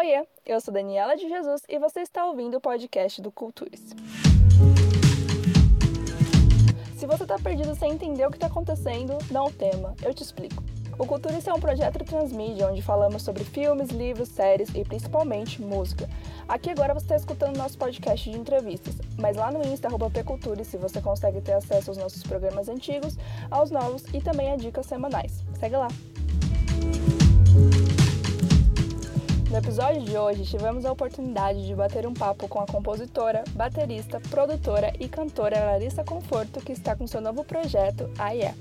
Oiê, eu sou Daniela de Jesus e você está ouvindo o podcast do Cultures. Se você está perdido sem entender o que está acontecendo, não tema, eu te explico. O Cultures é um projeto transmídia onde falamos sobre filmes, livros, séries e principalmente música. Aqui agora você está escutando nosso podcast de entrevistas, mas lá no Insta, Pcultures, se você consegue ter acesso aos nossos programas antigos, aos novos e também a dicas semanais. Segue lá! No episódio de hoje, tivemos a oportunidade de bater um papo com a compositora, baterista, produtora e cantora Larissa Conforto, que está com seu novo projeto, A Yeah.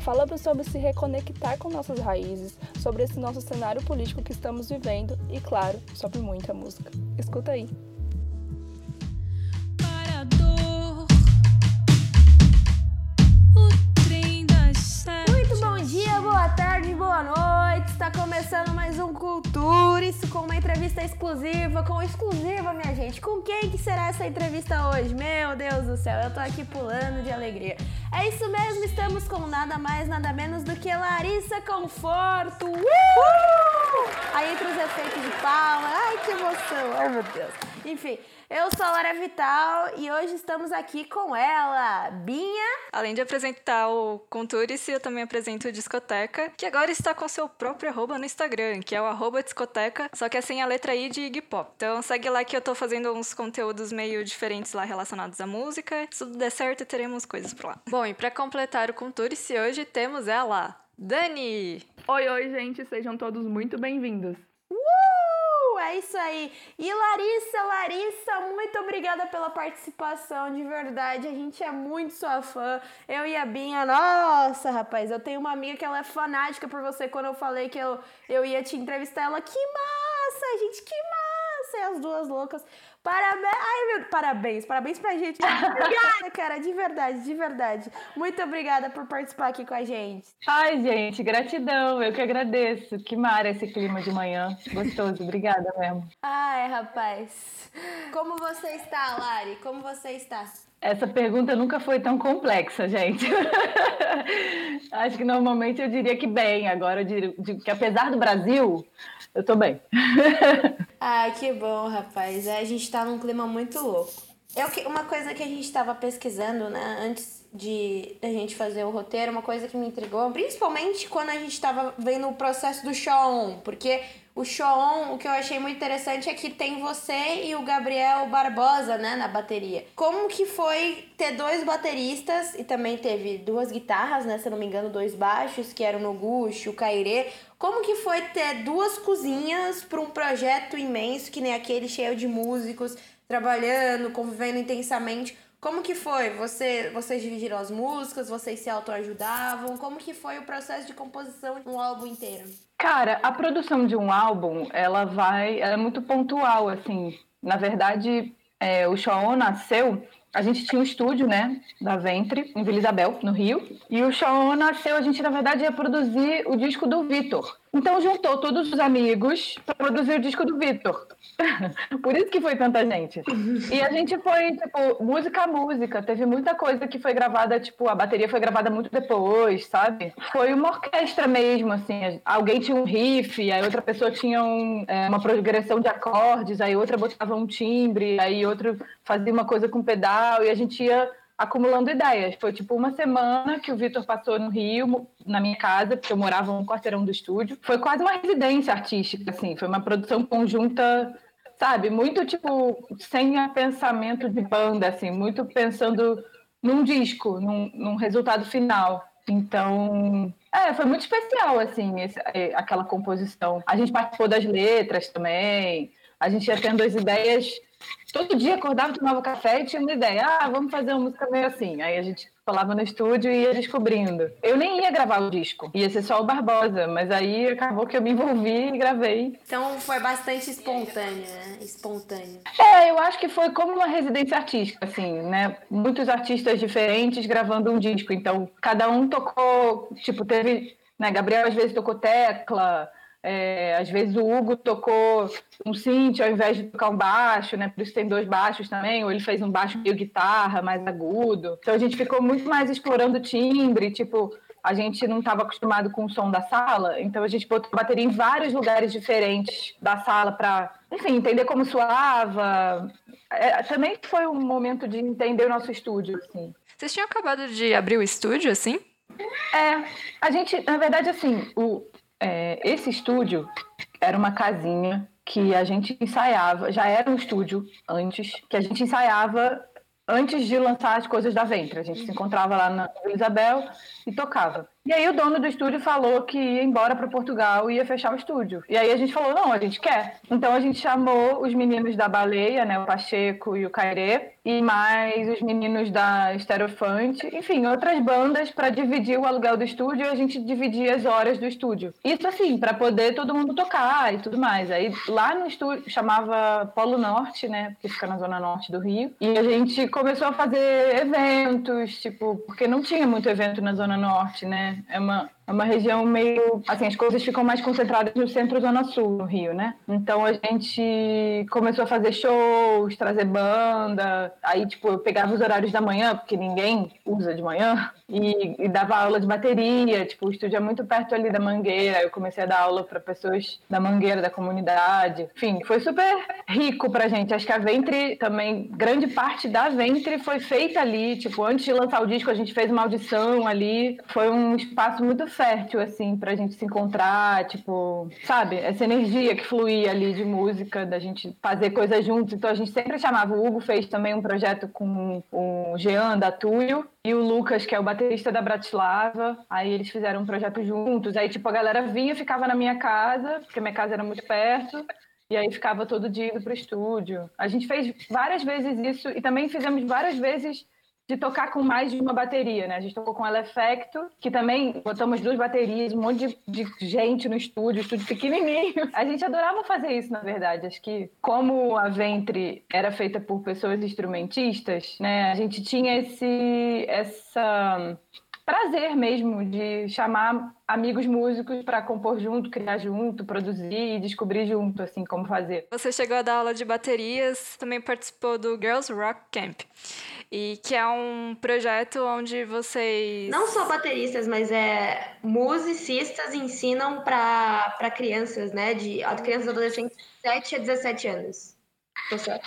Falamos sobre se reconectar com nossas raízes, sobre esse nosso cenário político que estamos vivendo e, claro, sobre muita música. Escuta aí. Bom dia, boa tarde, boa noite. Está começando mais um Cultures com uma entrevista exclusiva, com exclusiva, minha gente. Com quem que será essa entrevista hoje? Meu Deus do céu, eu tô aqui pulando de alegria. É isso mesmo, estamos com nada mais, nada menos do que Larissa Conforto. Uh! Aí entre os efeitos de palma, ai que emoção, ai meu Deus. Enfim, eu sou a Lara Vital e hoje estamos aqui com ela, Binha. Além de apresentar o Conturice, eu também apresento o Discoteca, que agora está com seu próprio arroba no Instagram, que é o arroba discoteca, só que é sem a letra I de Iggy Pop. Então segue lá que eu tô fazendo uns conteúdos meio diferentes lá relacionados à música. Se tudo der certo, teremos coisas por lá. Bom, e para completar o Conturice hoje temos ela, Dani! Oi, oi, gente, sejam todos muito bem-vindos. É isso aí. E Larissa, Larissa, muito obrigada pela participação, de verdade. A gente é muito sua fã. Eu e a Binha, nossa, rapaz, eu tenho uma amiga que ela é fanática por você. Quando eu falei que eu, eu ia te entrevistar, ela, que massa, gente, que massa! E as duas loucas. Parabéns, ai meu, parabéns, parabéns pra gente. Obrigada, cara, de verdade, de verdade. Muito obrigada por participar aqui com a gente. Ai, gente, gratidão, eu que agradeço. Que mar esse clima de manhã, gostoso, obrigada mesmo. Ai, rapaz. Como você está, Lari? Como você está? Essa pergunta nunca foi tão complexa, gente. Acho que normalmente eu diria que bem. Agora eu diria que apesar do Brasil, eu tô bem. Ai, que bom, rapaz. É, a gente tá num clima muito louco. Eu, uma coisa que a gente estava pesquisando, né, antes de a gente fazer o roteiro, uma coisa que me intrigou, principalmente quando a gente estava vendo o processo do show porque o show o que eu achei muito interessante é que tem você e o Gabriel Barbosa, né, na bateria. Como que foi ter dois bateristas e também teve duas guitarras, né, se não me engano, dois baixos, que eram no Gush, o Cairê. Como que foi ter duas cozinhas para um projeto imenso que nem aquele cheio de músicos trabalhando, convivendo intensamente? Como que foi? Você, vocês dividiram as músicas, vocês se autoajudavam? Como que foi o processo de composição de um álbum inteiro? Cara, a produção de um álbum, ela vai, ela é muito pontual, assim. Na verdade, é, o Shaon nasceu a gente tinha um estúdio, né, da Ventre, em Vila Isabel, no Rio. E o Shaon nasceu, a gente, na verdade, ia produzir o disco do Vitor. Então juntou todos os amigos para produzir o disco do Vitor. Por isso que foi tanta gente. E a gente foi, tipo, música a música. Teve muita coisa que foi gravada, tipo, a bateria foi gravada muito depois, sabe? Foi uma orquestra mesmo, assim. Alguém tinha um riff, aí outra pessoa tinha um, é, uma progressão de acordes, aí outra botava um timbre, aí outro fazia uma coisa com pedal, e a gente ia acumulando ideias. Foi tipo uma semana que o Vitor passou no Rio, na minha casa, porque eu morava um quarteirão do estúdio. Foi quase uma residência artística, assim. Foi uma produção conjunta, sabe? Muito tipo, sem pensamento de banda, assim. Muito pensando num disco, num, num resultado final. Então, é, foi muito especial, assim, esse, é, aquela composição. A gente participou das letras também. A gente ia tendo as ideias todo dia acordava, tomava café e tinha uma ideia. Ah, vamos fazer uma música meio assim. Aí a gente falava no estúdio e ia descobrindo. Eu nem ia gravar o disco, ia ser só o Barbosa, mas aí acabou que eu me envolvi e gravei. Então foi bastante espontâneo, né? Espontâneo. É, eu acho que foi como uma residência artística, assim, né? Muitos artistas diferentes gravando um disco. Então, cada um tocou, tipo, teve. Né, Gabriel às vezes tocou tecla, é, às vezes o Hugo tocou um synth ao invés de tocar um baixo, né? Por isso tem dois baixos também, ou ele fez um baixo meio guitarra, mais agudo. Então a gente ficou muito mais explorando timbre, tipo, a gente não estava acostumado com o som da sala, então a gente botou bateria em vários lugares diferentes da sala para, enfim, entender como soava. É, também foi um momento de entender o nosso estúdio, assim. Vocês tinham acabado de abrir o estúdio, assim? É, a gente, na verdade, assim, o, é, esse estúdio era uma casinha que a gente ensaiava, já era um estúdio antes, que a gente ensaiava antes de lançar as coisas da Ventre. A gente se encontrava lá na Isabel e tocava. E aí o dono do estúdio falou que ia embora para Portugal e ia fechar o estúdio. E aí a gente falou, não, a gente quer. Então a gente chamou os meninos da Baleia, né, o Pacheco e o Cairê, e mais os meninos da Estereofante, enfim, outras bandas para dividir o aluguel do estúdio e a gente dividia as horas do estúdio. Isso assim, para poder todo mundo tocar e tudo mais. Aí lá no estúdio chamava Polo Norte, né, porque fica na zona norte do Rio, e a gente começou a fazer eventos, tipo, porque não tinha muito evento na zona norte, né? É uma é uma região meio. Assim, as coisas ficam mais concentradas no centro-zona sul, no Rio, né? Então a gente começou a fazer shows, trazer banda. Aí, tipo, eu pegava os horários da manhã, porque ninguém usa de manhã, e, e dava aula de bateria. Tipo, o estúdio é muito perto ali da Mangueira. Eu comecei a dar aula para pessoas da Mangueira, da comunidade. Enfim, foi super rico pra gente. Acho que a Ventre também, grande parte da Ventre foi feita ali. Tipo, antes de lançar o disco, a gente fez uma audição ali. Foi um espaço muito fértil, assim, pra gente se encontrar, tipo, sabe? Essa energia que fluía ali de música, da gente fazer coisas juntos. Então a gente sempre chamava. O Hugo fez também um projeto com o Jean da Túlio e o Lucas, que é o baterista da Bratislava. Aí eles fizeram um projeto juntos. Aí, tipo, a galera vinha, ficava na minha casa, porque minha casa era muito perto. E aí ficava todo dia indo pro estúdio. A gente fez várias vezes isso e também fizemos várias vezes de tocar com mais de uma bateria, né? A gente tocou com ela Effecto, que também botamos duas baterias, um monte de, de, gente no estúdio, estúdio pequenininho. A gente adorava fazer isso, na verdade. Acho que como a Ventre era feita por pessoas instrumentistas, né? A gente tinha esse essa prazer mesmo de chamar amigos músicos para compor junto, criar junto, produzir e descobrir junto, assim, como fazer. Você chegou a dar aula de baterias, também participou do Girls Rock Camp, e que é um projeto onde vocês... Não só bateristas, mas é musicistas ensinam para crianças, né, de crianças e adolescentes de 7 a 17 anos.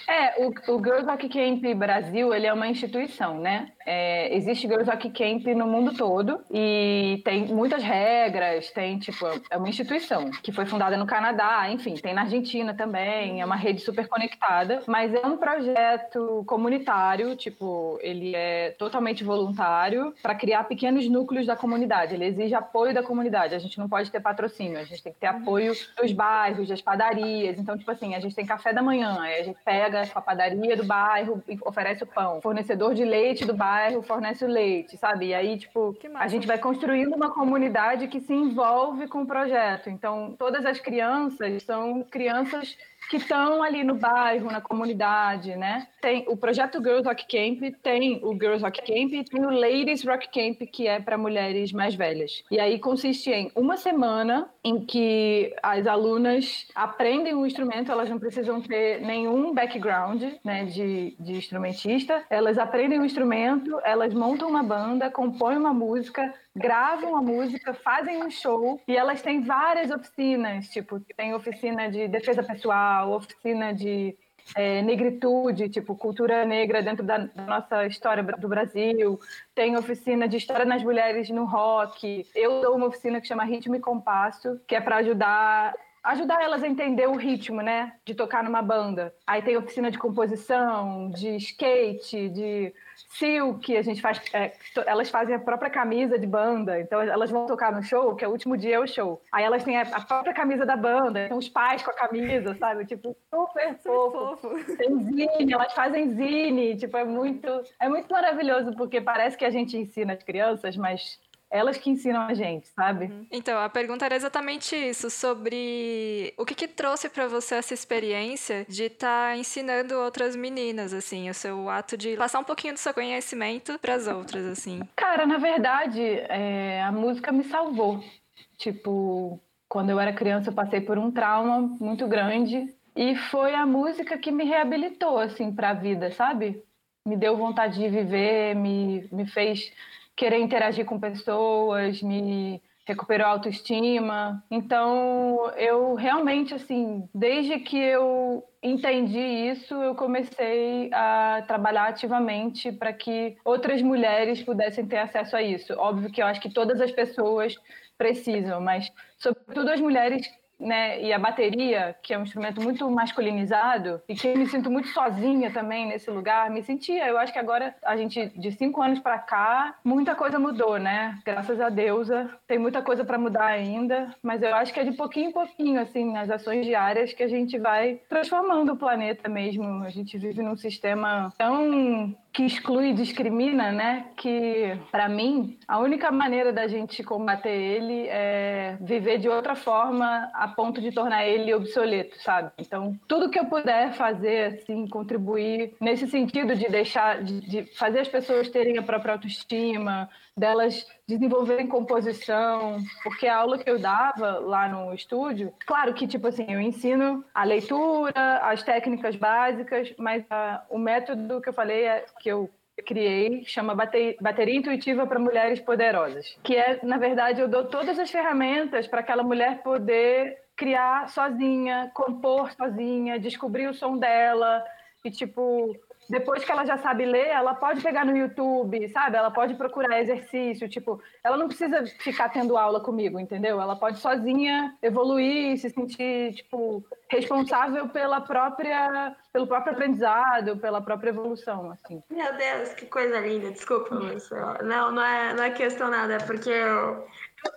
É, o, o Girls Rock Camp Brasil, ele é uma instituição, né? É, existe Girls Rock Camp no mundo todo e tem muitas regras, tem, tipo, é uma instituição que foi fundada no Canadá, enfim, tem na Argentina também, é uma rede super conectada, mas é um projeto comunitário, tipo, ele é totalmente voluntário para criar pequenos núcleos da comunidade, ele exige apoio da comunidade, a gente não pode ter patrocínio, a gente tem que ter apoio dos bairros, das padarias, então, tipo assim, a gente tem café da manhã, a gente pega a padaria do bairro oferece o pão, fornecedor de leite do bairro bairro fornece o leite, sabe? E aí, tipo, a gente vai construindo uma comunidade que se envolve com o projeto. Então, todas as crianças são crianças que estão ali no bairro, na comunidade, né? Tem o projeto Girls Rock Camp, tem o Girls Rock Camp e tem o Ladies Rock Camp, que é para mulheres mais velhas. E aí consiste em uma semana em que as alunas aprendem o um instrumento, elas não precisam ter nenhum background, né, de, de instrumentista, elas aprendem o um instrumento, elas montam uma banda, compõem uma música, gravam a música, fazem um show e elas têm várias oficinas, tipo, tem oficina de defesa pessoal, oficina de é, negritude, tipo, cultura negra dentro da, da, nossa história do Brasil, tem oficina de história nas mulheres no rock. Eu dou uma oficina que chama Ritmo e Compasso, que é para ajudar ajudar elas a entender o ritmo, né, de tocar numa banda. Aí tem oficina de composição, de skate, de Silk, a gente faz. É, elas fazem a própria camisa de banda, então elas vão tocar no show, que é o último dia é o show. Aí elas têm a, a própria camisa da banda, então os pais com a camisa, sabe? Tipo, super fofo. fofo. Tem zine, elas fazem zine, tipo, é muito, é muito maravilhoso, porque parece que a gente ensina as crianças, mas elas que ensinam a gente, sabe? Uhum. Então, a pergunta era exatamente isso, sobre o que, que trouxe para você essa experiência de estar tá ensinando outras meninas, assim, o seu ato de passar um pouquinho do seu conhecimento para as outras, assim. Cara, na verdade, é, a música me salvou. Tipo, quando eu era criança, eu passei por um trauma muito grande e foi a música que me reabilitou, assim, para a vida, sabe? Me deu vontade de viver, me, me fez querer interagir com pessoas, me recuperou a autoestima. Então, eu realmente, assim, desde que eu entendi isso, eu comecei a trabalhar ativamente para que outras mulheres pudessem ter acesso a isso. Óbvio que eu acho que todas as pessoas precisam, mas sobretudo as mulheres né, e a bateria, que é um instrumento muito masculinizado, e que eu me sinto muito sozinha também nesse lugar, me sentia. Eu acho que agora, a gente, de cinco anos para cá, muita coisa mudou, né? Graças a Deus, tem muita coisa para mudar ainda, mas eu acho que é de pouquinho em pouquinho, assim, nas ações diárias que a gente vai transformando o planeta mesmo. A gente vive num sistema tão que exclui e discrimina, né? Que, para mim, a única maneira da gente combater ele é viver de outra forma a ponto de tornar ele obsoleto, sabe? Então, tudo que eu puder fazer, assim, contribuir nesse sentido de deixar, de, de fazer as pessoas terem a própria autoestima, delas desenvolverem composição, porque a aula que eu dava lá no estúdio, claro que, tipo assim, eu ensino a leitura, as técnicas básicas, mas a, o método que eu falei é que eu criei, chama Bateria Intuitiva para Mulheres Poderosas, que é, na verdade, eu dou todas as ferramentas para aquela mulher poder criar sozinha, compor sozinha, descobrir o som dela e, tipo, depois que ela já sabe ler, ela pode pegar no YouTube, sabe? Ela pode procurar exercício, tipo, ela não precisa ficar tendo aula comigo, entendeu? Ela pode sozinha evoluir, se sentir, tipo, responsável pela própria, pelo próprio aprendizado, pela própria evolução, assim. Meu Deus, que coisa linda, desculpa, mas não, não é, não é questão nada, é porque eu,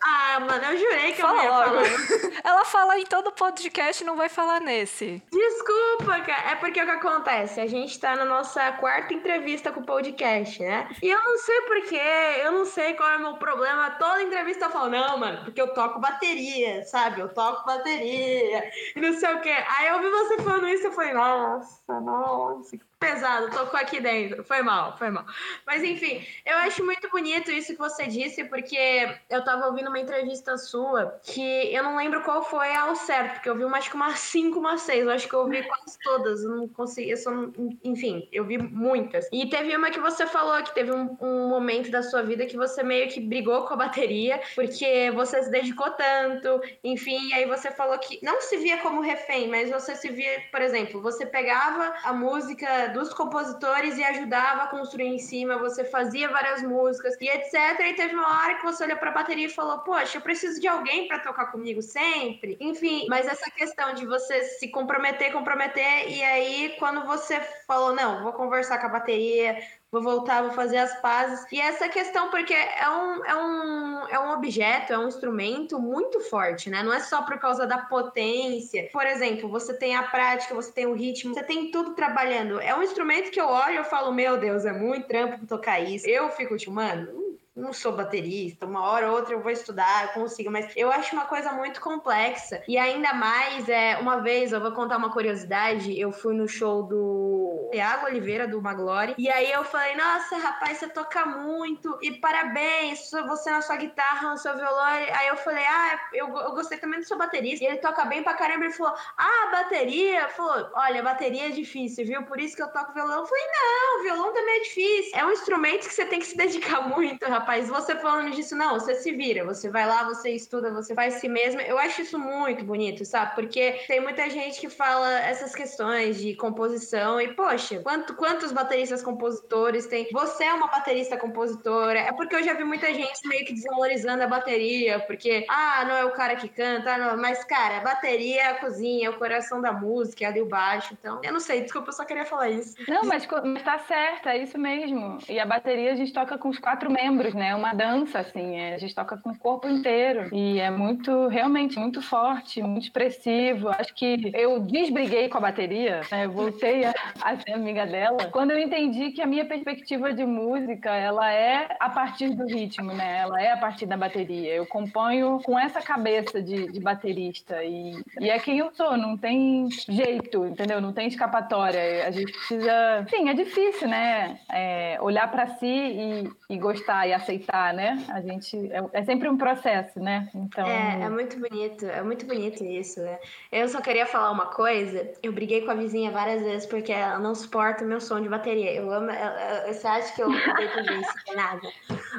ah, mano, eu jurei que Fala eu ia logo. falar. Ela fala em todo podcast e não vai falar nesse. Desculpa, cara. É porque o que acontece? A gente tá na nossa quarta entrevista com o podcast, né? E eu não sei porquê, eu não sei qual é o meu problema. Toda entrevista eu falo, não, mano, porque eu toco bateria, sabe? Eu toco bateria e não sei o quê. Aí eu ouvi você falando isso e eu falei, nossa, nossa, pesado, tocou aqui dentro. Foi mal, foi mal. Mas enfim, eu acho muito bonito isso que você disse, porque eu tava ouvindo uma entrevista sua que eu não lembro qual foi ao certo, porque eu vi uma, acho que umas 5, umas 6. Eu acho que eu ouvi quase todas. Eu não consegui, eu só não, enfim, eu vi muitas. E teve uma que você falou que teve um, um momento da sua vida que você meio que brigou com a bateria, porque você se dedicou tanto, enfim, aí você falou que não se via como refém, mas você se via, por exemplo, você pegava a música dos compositores e ajudava a construir em cima, você fazia várias músicas e etc. E teve uma hora que você olhou pra bateria e falou: Poxa, eu preciso de alguém para tocar comigo sempre. Enfim, mas essa questão de você se comprometer, comprometer, e aí quando você falou: Não, vou conversar com a bateria, vou voltar, vou fazer as pazes. E essa questão, porque é um, é um, é um objeto, é um instrumento muito forte, né? Não é só por causa da potência. Por exemplo, você tem a prática, você tem o ritmo, você tem tudo trabalhando. É um instrumento que eu olho e falo, meu Deus, é muito trampo tocar isso. Eu fico tipo, mano, não sou baterista, uma hora ou outra eu vou estudar, eu consigo, mas eu acho uma coisa muito complexa. E ainda mais, é, uma vez, eu vou contar uma curiosidade, eu fui no show do Thiago Oliveira, do Maglore, e aí eu falei, nossa, rapaz, você toca muito, e parabéns, você na sua guitarra, no seu violão. Aí eu falei, ah, eu, eu gostei também do seu baterista. E ele toca bem pra caramba, ele falou, ah, bateria? Falou, olha, bateria é difícil, viu? Por isso que eu toco violão. Eu falei, não, violão também é difícil. É um instrumento que você tem que se dedicar muito, rapaz você falando disso, não, você se vira, você vai lá, você estuda, você faz si mesma. Eu acho isso muito bonito, sabe? Porque tem muita gente que fala essas questões de composição e, poxa, quanto, quantos bateristas compositores tem? Você é uma baterista compositora. É porque eu já vi muita gente meio que desvalorizando a bateria, porque, ah, não é o cara que canta, não. mas, cara, bateria é a cozinha, é o coração da música, é ali o baixo. Então, eu não sei, desculpa, eu só queria falar isso. Não, mas, mas tá certo, é isso mesmo. E a bateria a gente toca com os quatro membros né? É uma dança, assim, é, a gente toca com o corpo inteiro. E é muito, realmente, muito forte, muito expressivo. Acho que eu desbriguei com a bateria, né? Voltei a, a ser amiga dela quando eu entendi que a minha perspectiva de música, ela é a partir do ritmo, né? Ela é a partir da bateria. Eu componho com essa cabeça de, de baterista e, e é quem eu sou, não tem jeito, entendeu? Não tem escapatória. A gente precisa... Sim, é difícil, né? É, olhar para si e, e gostar e aceitar, né? A gente é, é, sempre um processo, né? Então é, é muito bonito, é muito bonito isso, né? Eu só queria falar uma coisa. Eu briguei com a vizinha várias vezes porque ela não suporta o meu som de bateria. Eu amo, ela, você acha que eu briguei com isso? Nada.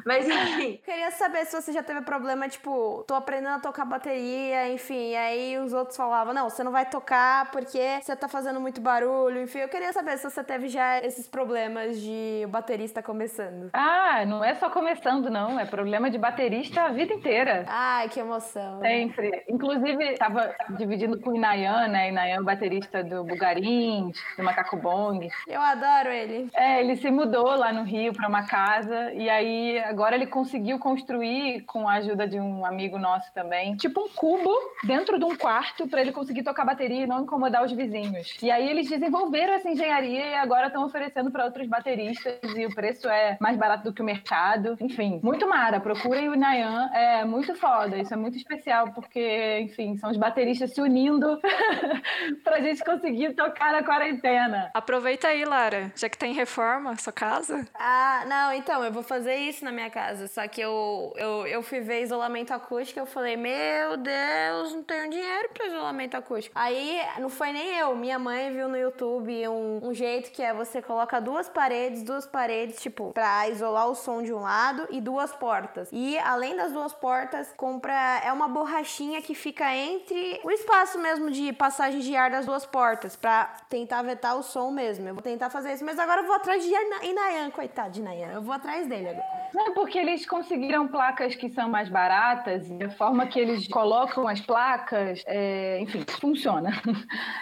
Mas enfim, queria saber se você já teve problema, tipo, tô aprendendo a tocar bateria, enfim, e aí os outros falavam, não, você não vai tocar porque você tá fazendo muito barulho, enfim, eu queria saber se você teve já esses problemas de baterista começando. Ah, não é só começando, não, é problema de baterista a vida inteira. Ai, que emoção. Sempre. Inclusive, tava dividindo com o Inayan, né, Inayan, baterista do Bugarim, do Macaco Bong. Eu adoro ele. É, ele se mudou lá no Rio para uma casa e aí agora ele conseguiu construir com a ajuda de um amigo nosso também, tipo um cubo dentro de um quarto para ele conseguir tocar bateria e não incomodar os vizinhos. E aí eles desenvolveram essa engenharia e agora estão oferecendo para outros bateristas e o preço é mais barato do que o mercado. Enfim, muito mara. Procurem o Nayan, é muito foda. Isso é muito especial porque, enfim, são os bateristas se unindo pra gente conseguir tocar na quarentena. Aproveita aí, Lara, já que tem reforma, sua casa. Ah, não, então, eu vou fazer isso na minha casa. Só que eu, eu, eu fui ver isolamento acústico eu falei, meu Deus, não tenho dinheiro pra isolamento acústico. Aí, não foi nem eu, minha mãe viu no YouTube um, um jeito que é você coloca duas paredes, duas paredes, tipo, pra isolar o som de um lado e duas portas. E, além das duas portas, compra, é uma borrachinha que fica entre o espaço mesmo de passagem de ar das duas portas, pra tentar vetar o som mesmo. Eu vou tentar fazer isso, mas agora eu vou atrás de Inayan, coitado de Inayan. Eu vou atrás dele agora. Não, porque eles conseguiram placas que são mais baratas e a forma que eles colocam as placas, é, enfim, funciona.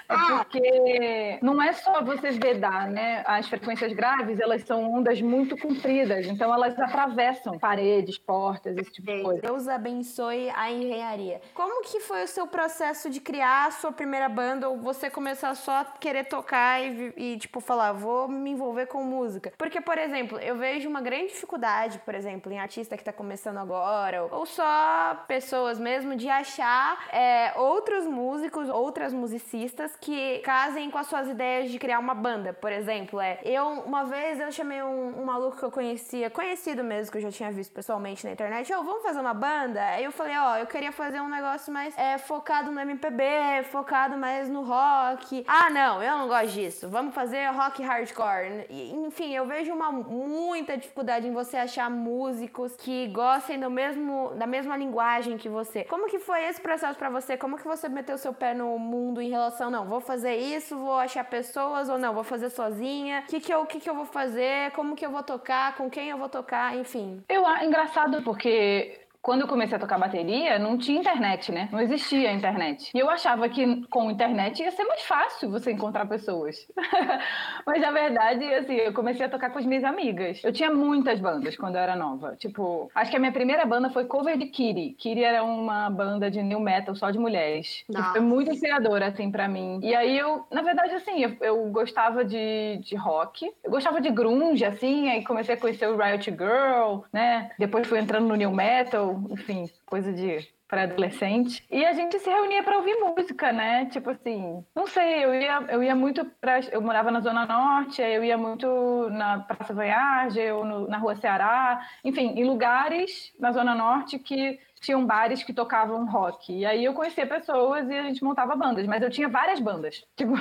É ah. porque não é só você vedar, né? As frequências graves, elas são ondas muito compridas, então elas atravessam paredes, portas, esse tipo de coisa. Deus abençoe a engenharia. Como que foi o seu processo de criar a sua primeira banda ou você começar só a querer tocar e, e tipo, falar, vou me envolver com música? Porque, por exemplo, eu vejo uma grande dificuldade por exemplo, em artista que está começando agora, ou só pessoas mesmo de achar é, outros músicos, outras musicistas que casem com as suas ideias de criar uma banda. Por exemplo, é eu uma vez eu chamei um, um maluco que eu conhecia, conhecido mesmo, que eu já tinha visto pessoalmente na internet, oh, vamos fazer uma banda? Aí eu falei, ó, oh, eu queria fazer um negócio mais é, focado no MPB, focado mais no rock. Ah, não, eu não gosto disso. Vamos fazer rock hardcore. E, enfim, eu vejo uma muita dificuldade em você achar músicos que gostem do mesmo, da mesma linguagem que você. Como que foi esse processo para você? Como que você meteu seu pé no mundo em relação, não, vou fazer isso, vou achar pessoas ou não, vou fazer sozinha? O que que eu, que que eu vou fazer? Como que eu vou tocar? Com quem eu vou tocar? Enfim. Eu acho engraçado porque quando eu comecei a tocar bateria, não tinha internet, né? Não existia internet. E eu achava que com internet ia ser mais fácil você encontrar pessoas. Mas na verdade, assim, eu comecei a tocar com as minhas amigas. Eu tinha muitas bandas quando eu era nova. Tipo, acho que a minha primeira banda foi cover de Kitty. Kitty era uma banda de new metal só de mulheres. E foi muito inspiradora, assim, para mim. E aí eu, na verdade, assim, eu, eu gostava de, de rock. Eu gostava de grunge, assim, aí comecei a conhecer o Riot Girl, né? Depois fui entrando no new metal enfim, coisa de para adolescente. E a gente se reunia para ouvir música, né? Tipo assim, não sei, eu ia, eu ia muito para eu morava na zona norte, eu ia muito na Praça Voyage ou no, na Rua Ceará, enfim, em lugares na zona norte que tinham bares que tocavam rock. E aí eu conhecia pessoas e a gente montava bandas, mas eu tinha várias bandas. Tipo,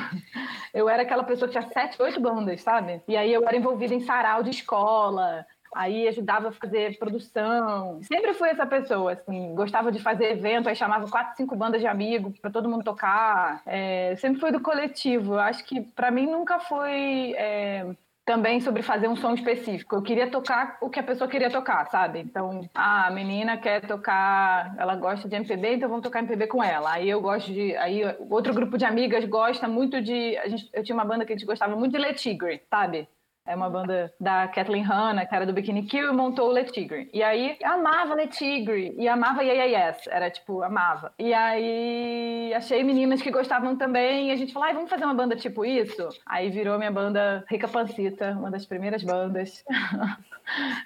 eu era aquela pessoa que tinha sete, oito bandas, sabe? E aí eu era envolvida em sarau de escola, aí ajudava a fazer produção. Sempre fui essa pessoa, assim, gostava de fazer evento, aí chamava quatro, cinco bandas de amigos para todo mundo tocar. É, sempre fui do coletivo. Acho que para mim nunca foi é, também sobre fazer um som específico. Eu queria tocar o que a pessoa queria tocar, sabe? Então, ah, a menina quer tocar, ela gosta de MPB, então vamos tocar MPB com ela. Aí eu gosto de, aí outro grupo de amigas gosta muito de, a gente, eu tinha uma banda que a gente gostava muito de Le Tigre, sabe? É uma banda da Kathleen Hanna, era do Bikini Kill, e montou o Le Tigre. E aí, amava Le Tigre. E amava Yeah, yeah Yes. Era tipo, amava. E aí, achei meninas que gostavam também. E a gente falou, ai, vamos fazer uma banda tipo isso? Aí virou minha banda Rica Pancita, uma das primeiras bandas.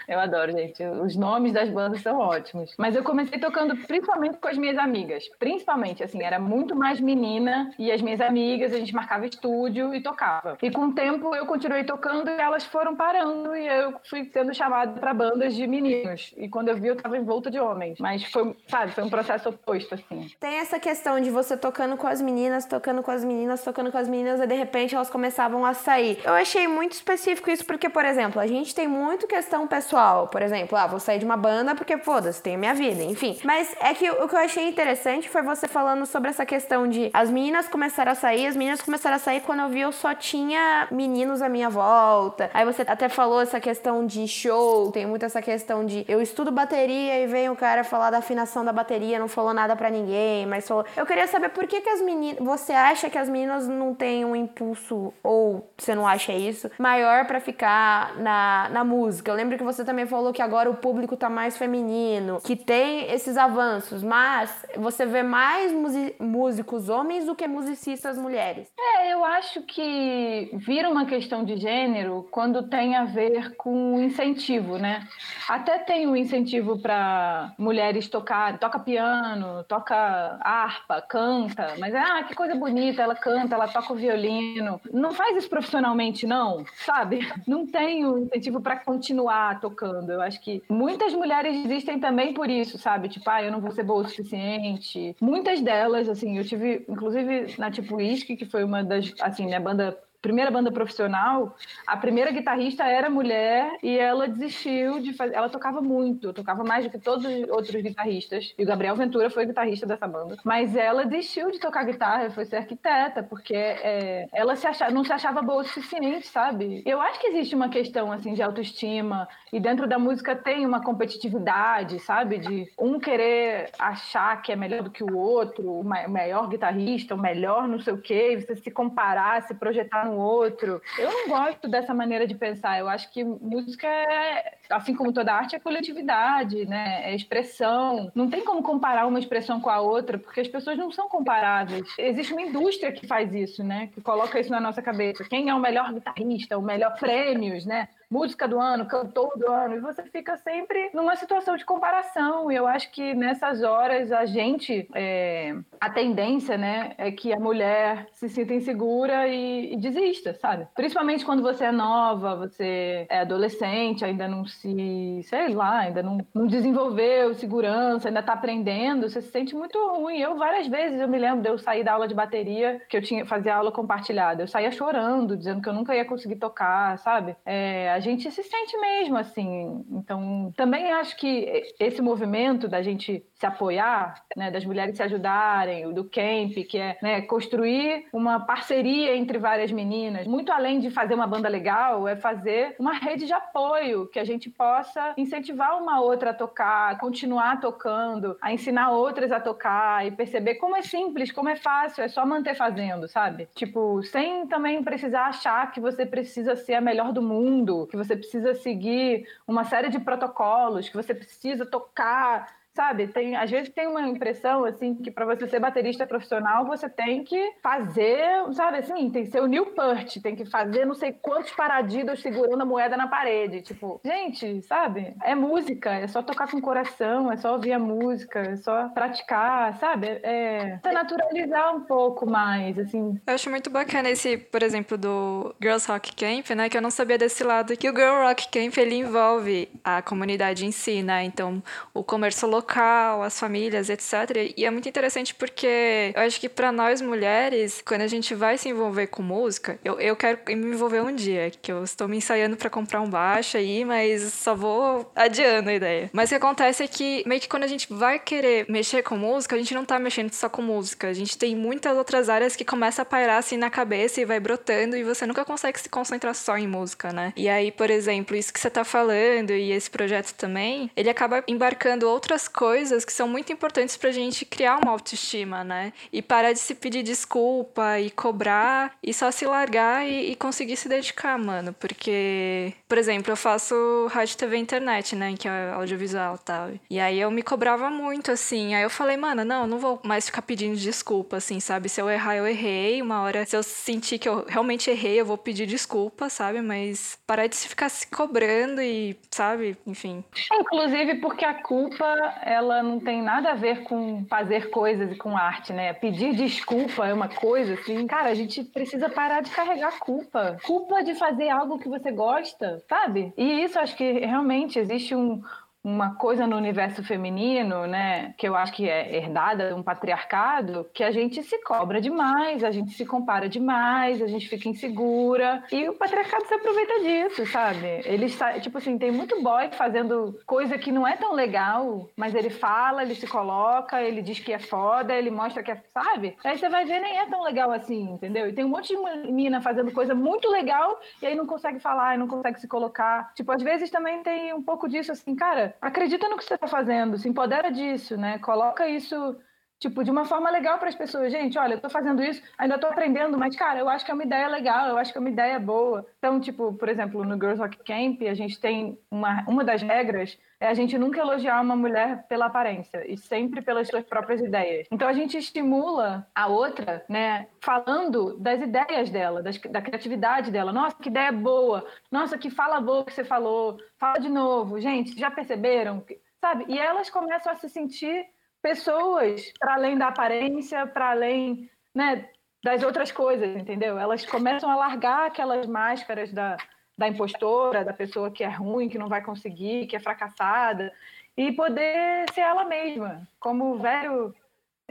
Eu adoro, gente. Os nomes das bandas são ótimos. Mas eu comecei tocando principalmente com as minhas amigas. Principalmente, assim, era muito mais menina. E as minhas amigas, a gente marcava estúdio e tocava. E com o tempo eu continuei tocando e elas foram parando e eu fui sendo chamada para bandas de meninos. E quando eu vi, eu tava em volta de homens. Mas foi, sabe, foi um processo oposto, assim. Tem essa questão de você tocando com as meninas, tocando com as meninas, tocando com as meninas, e de repente elas começavam a sair. Eu achei muito específico isso, porque, por exemplo, a gente tem muito questão pessoal. Por exemplo, ah, vou sair de uma banda porque, foda-se, tenho minha vida, enfim. Mas é que o que eu achei interessante foi você falando sobre essa questão de as meninas começaram a sair, as meninas começaram a sair quando eu vi eu só tinha meninos à minha volta. Aí você até falou essa questão de show, tem muito essa questão de eu estudo bateria e vem o cara falar da afinação da bateria, não falou nada para ninguém, mas falou. Eu queria saber por que, que as meninas. Você acha que as meninas não têm um impulso, ou você não acha isso, maior para ficar na, na música? Eu lembro que você também falou que agora o público tá mais feminino, que tem esses avanços, mas você vê mais músicos homens do que musicistas mulheres. É, eu acho que vira uma questão de gênero quando tem a ver com incentivo, né? Até tem um incentivo para mulheres tocar, toca piano, toca harpa, canta, mas ah, que coisa bonita, ela canta, ela toca o violino. Não faz isso profissionalmente, não, sabe? Não tem o um incentivo para continuar tocando. Eu acho que muitas mulheres existem também por isso, sabe? Tipo, ah, eu não vou ser boa o suficiente. Muitas delas, assim, eu tive, inclusive na Tipo Whisky, que foi uma das, assim, minha banda primeira banda profissional, a primeira guitarrista era mulher e ela desistiu de fazer. Ela tocava muito, tocava mais do que todos os outros guitarristas. E o Gabriel Ventura foi guitarrista dessa banda. Mas ela desistiu de tocar guitarra, foi ser arquiteta, porque é, ela se achava, não se achava boa o suficiente, sabe? Eu acho que existe uma questão assim de autoestima e dentro da música tem uma competitividade, sabe? De um querer achar que é melhor do que o outro, o maior guitarrista, o melhor não sei o quê, você se comparar, se projetar no outro. Eu não gosto dessa maneira de pensar. Eu acho que música é, assim como toda arte, é coletividade, né? É expressão. Não tem como comparar uma expressão com a outra, porque as pessoas não são comparáveis. Existe uma indústria que faz isso, né? Que coloca isso na nossa cabeça. Quem é o melhor guitarrista, o melhor prêmios, né? Música do ano, cantor do ano, e você fica sempre numa situação de comparação. E eu acho que nessas horas a gente, é, a tendência, né, é que a mulher se sinta insegura e, e, desista, sabe? Principalmente quando você é nova, você é adolescente, ainda não se, sei lá, ainda não, não desenvolveu segurança, ainda tá aprendendo, você se sente muito ruim. Eu várias vezes eu me lembro de eu sair da aula de bateria, que eu tinha fazia aula compartilhada, eu saía chorando, dizendo que eu nunca ia conseguir tocar, sabe? É, gente se sente mesmo assim. Então, também acho que esse movimento da gente se apoiar, né, das mulheres se ajudarem, do camp, que é né, construir uma parceria entre várias meninas, muito além de fazer uma banda legal, é fazer uma rede de apoio que a gente possa incentivar uma outra a tocar, continuar tocando, a ensinar outras a tocar e perceber como é simples, como é fácil, é só manter fazendo, sabe? Tipo, sem também precisar achar que você precisa ser a melhor do mundo, que você precisa seguir uma série de protocolos, que você precisa tocar sabe? Tem, às vezes tem uma impressão, assim, que para você ser baterista profissional, você tem que fazer, sabe, assim, tem que ser o Neil Peart, tem que fazer não sei quantos paradidos segurando a moeda na parede. Tipo, gente, sabe? É música, é só tocar com o coração, é só ouvir a música, é só praticar, sabe? É, é naturalizar um pouco mais, assim. Eu acho muito bacana esse, por exemplo, do Girls Rock Camp, né? Que eu não sabia desse lado, que o Girl Rock Camp, ele envolve a comunidade em si, né? Então, o comércio local local, as famílias, etc. E é muito interessante porque eu acho que para nós mulheres, quando a gente vai se envolver com música, eu, eu quero me envolver um dia, que eu estou me ensaiando para comprar um baixo aí, mas só vou adiando a ideia. Mas o que acontece é que meio que quando a gente vai querer mexer com música, a gente não tá mexendo só com música, a gente tem muitas outras áreas que começa a pairar assim na cabeça e vai brotando e você nunca consegue se concentrar só em música, né? E aí, por exemplo, isso que você tá falando e esse projeto também, ele acaba embarcando outras coisas que são muito importantes pra gente criar uma autoestima, né? E parar de se pedir desculpa e cobrar e só se largar e, e conseguir se dedicar, mano. Porque, por exemplo, eu faço rádio, TV internet, né? Que é audiovisual e tal. E aí eu me cobrava muito, assim. Aí eu falei, mano, não, não vou mais ficar pedindo desculpa, assim, sabe? Se eu errar, eu errei. Uma hora, se eu sentir que eu realmente errei, eu vou pedir desculpa, sabe? Mas parar de ficar se cobrando e, sabe? Enfim. Inclusive porque a culpa ela não tem nada a ver com fazer coisas e com arte, né? Pedir desculpa é uma coisa assim, cara, a gente precisa parar de carregar culpa. Culpa de fazer algo que você gosta, sabe? E isso acho que realmente existe um, uma coisa no universo feminino, né, que eu acho que é herdada de um patriarcado, que a gente se cobra demais, a gente se compara demais, a gente fica insegura, e o patriarcado se aproveita disso, sabe? Ele está, tipo assim, tem muito boy fazendo coisa que não é tão legal, mas ele fala, ele se coloca, ele diz que é foda, ele mostra que é, sabe? Aí você vai ver, nem é tão legal assim, entendeu? E tem um monte de menina fazendo coisa muito legal, e aí não consegue falar, não consegue se colocar. Tipo, às vezes também tem um pouco disso, assim, cara, acredita no que você está fazendo, se empodera disso, né? Coloca isso tipo, de uma forma legal para as pessoas. Gente, olha, eu estou fazendo isso, ainda estou aprendendo, mas, cara, eu acho que é uma ideia legal, eu acho que é uma ideia boa. Então, tipo, por exemplo, no Girls Rock Camp, a gente tem uma, uma das regras é a gente nunca elogiar uma mulher pela aparência e sempre pelas suas próprias ideias. Então, a gente estimula a outra, né, falando das ideias dela, das, da criatividade dela. Nossa, que ideia boa! Nossa, que fala boa que você falou! Fala de novo. Gente, já perceberam? Sabe? E elas começam a se sentir pessoas para além da aparência, para além né, das outras coisas, entendeu? Elas começam a largar aquelas máscaras da, da impostora, da pessoa que é ruim, que não vai conseguir, que é fracassada, e poder ser ela mesma. Como o velho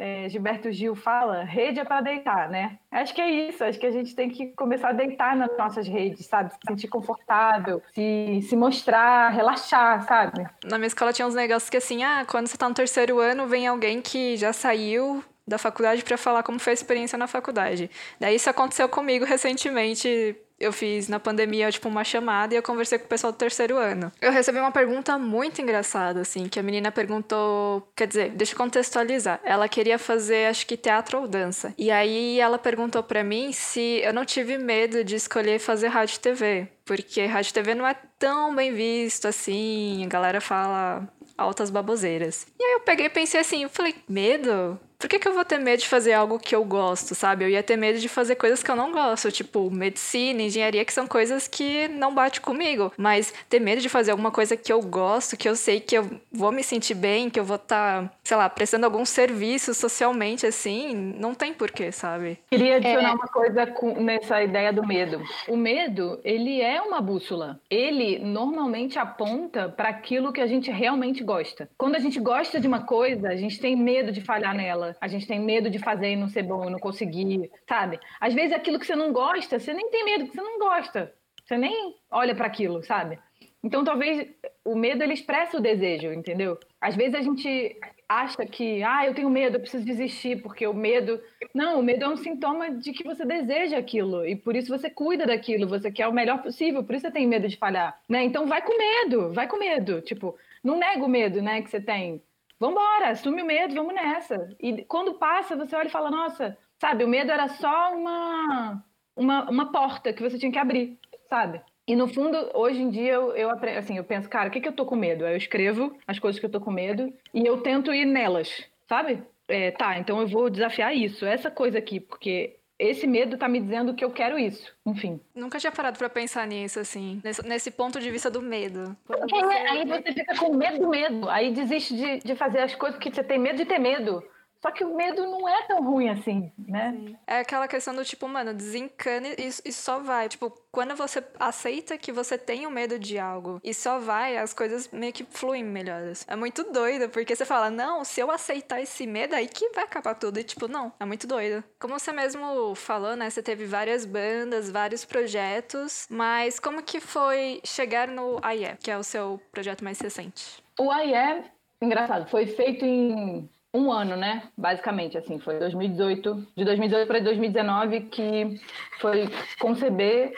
é, Gilberto Gil fala, rede é para deitar, né? Acho que é isso, acho que a gente tem que começar a deitar nas nossas redes, sabe? Se sentir confortável, se, se mostrar, relaxar, sabe? Na minha escola tinha uns negócios que assim, ah, quando você tá no terceiro ano, vem alguém que já saiu da faculdade para falar como foi a experiência na faculdade. Daí isso aconteceu comigo recentemente eu fiz na pandemia, tipo, uma chamada e eu conversei com o pessoal do terceiro ano. Eu recebi uma pergunta muito engraçada, assim, que a menina perguntou. Quer dizer, deixa eu contextualizar. Ela queria fazer, acho que teatro ou dança. E aí ela perguntou para mim se eu não tive medo de escolher fazer rádio e TV. Porque rádio e TV não é tão bem visto assim, a galera fala altas baboseiras. E aí eu peguei e pensei assim, eu falei, medo? Por que, que eu vou ter medo de fazer algo que eu gosto, sabe? Eu ia ter medo de fazer coisas que eu não gosto, tipo medicina, engenharia, que são coisas que não bate comigo. Mas ter medo de fazer alguma coisa que eu gosto, que eu sei que eu vou me sentir bem, que eu vou estar, tá, sei lá, prestando algum serviço socialmente, assim, não tem porquê, sabe? Queria adicionar é... uma coisa com, nessa ideia do medo. O medo, ele é uma bússola. Ele normalmente aponta para aquilo que a gente realmente gosta. Quando a gente gosta de uma coisa, a gente tem medo de falhar nela a gente tem medo de fazer e não ser bom, não conseguir, sabe? Às vezes aquilo que você não gosta, você nem tem medo, porque você não gosta. Você nem olha para aquilo, sabe? Então talvez o medo ele expressa o desejo, entendeu? Às vezes a gente acha que, ah, eu tenho medo, eu preciso desistir, porque o medo. Não, o medo é um sintoma de que você deseja aquilo e por isso você cuida daquilo, você quer o melhor possível, por isso você tem medo de falhar, né? Então vai com medo, vai com medo. Tipo, não nega o medo, né, que você tem. Vambora, assume o medo, vamos nessa. E quando passa, você olha e fala, nossa, sabe, o medo era só uma, uma, uma porta que você tinha que abrir, sabe? E no fundo, hoje em dia, eu, eu, assim, eu penso, cara, o que, que eu tô com medo? Eu escrevo as coisas que eu tô com medo e eu tento ir nelas, sabe? É, tá, então eu vou desafiar isso, essa coisa aqui, porque esse medo tá me dizendo que eu quero isso. Enfim. Nunca tinha parado para pensar nisso, assim. Nesse, nesse, ponto de vista do medo. Você... Aí você fica com medo do medo. Aí desiste de, de fazer as coisas porque você tem medo de ter medo. Só que o medo não é tão ruim assim, né? Sim. É aquela questão do tipo, mano, desencana e, e só vai. Tipo, quando você aceita que você tem o um medo de algo e só vai, as coisas meio que fluem melhores. É muito doido, porque você fala, não, se eu aceitar esse medo, aí que vai acabar tudo. E tipo, não, é muito doido. Como você mesmo falou, né? Você teve várias bandas, vários projetos, mas como que foi chegar no AIE, que é o seu projeto mais recente? O AIE, engraçado, foi feito em um ano, né? Basicamente, assim, foi 2018, de 2018 para 2019 que foi conceber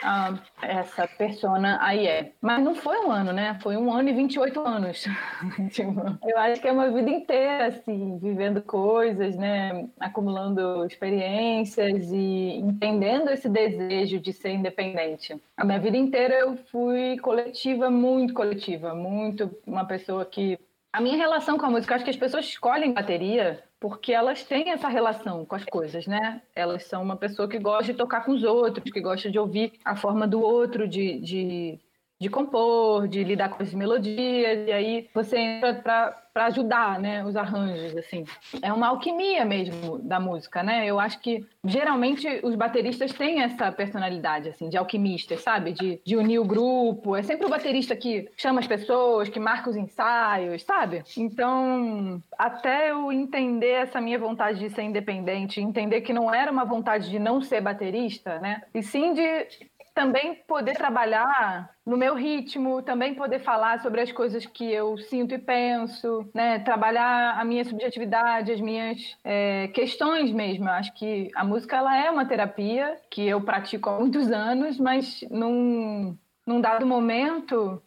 essa persona AIE. Mas não foi um ano, né? Foi um ano e 28 anos. tipo, eu acho que é uma vida inteira, assim, vivendo coisas, né? Acumulando experiências e entendendo esse desejo de ser independente. A minha vida inteira eu fui coletiva, muito coletiva, muito uma pessoa que a minha relação com a música, acho que as pessoas escolhem bateria porque elas têm essa relação com as coisas, né? Elas são uma pessoa que gosta de tocar com os outros, que gosta de ouvir a forma do outro, de, de, de compor, de lidar com as melodias, e aí você entra para ajudar, né, os arranjos, assim. É uma alquimia mesmo da música, né? Eu acho que geralmente os bateristas têm essa personalidade, assim, de alquimistas, sabe? De, de unir o grupo. É sempre o baterista que chama as pessoas, que marca os ensaios, sabe? Então, até eu entender essa minha vontade de ser independente, entender que não era uma vontade de não ser baterista, né? E sim de também poder trabalhar no meu ritmo, também poder falar sobre as coisas que eu sinto e penso, né? Trabalhar a minha subjetividade, as minhas é, questões mesmo. Eu acho que a música ela é uma terapia que eu pratico há muitos anos, mas num, num dado momento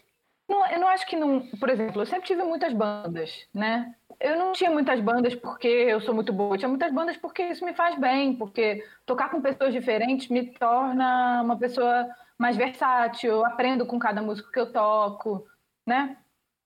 não, eu não acho que não. Por exemplo, eu sempre tive muitas bandas, né? Eu não tinha muitas bandas porque eu sou muito boa, eu tinha muitas bandas porque isso me faz bem, porque tocar com pessoas diferentes me torna uma pessoa mais versátil, eu aprendo com cada músico que eu toco, né?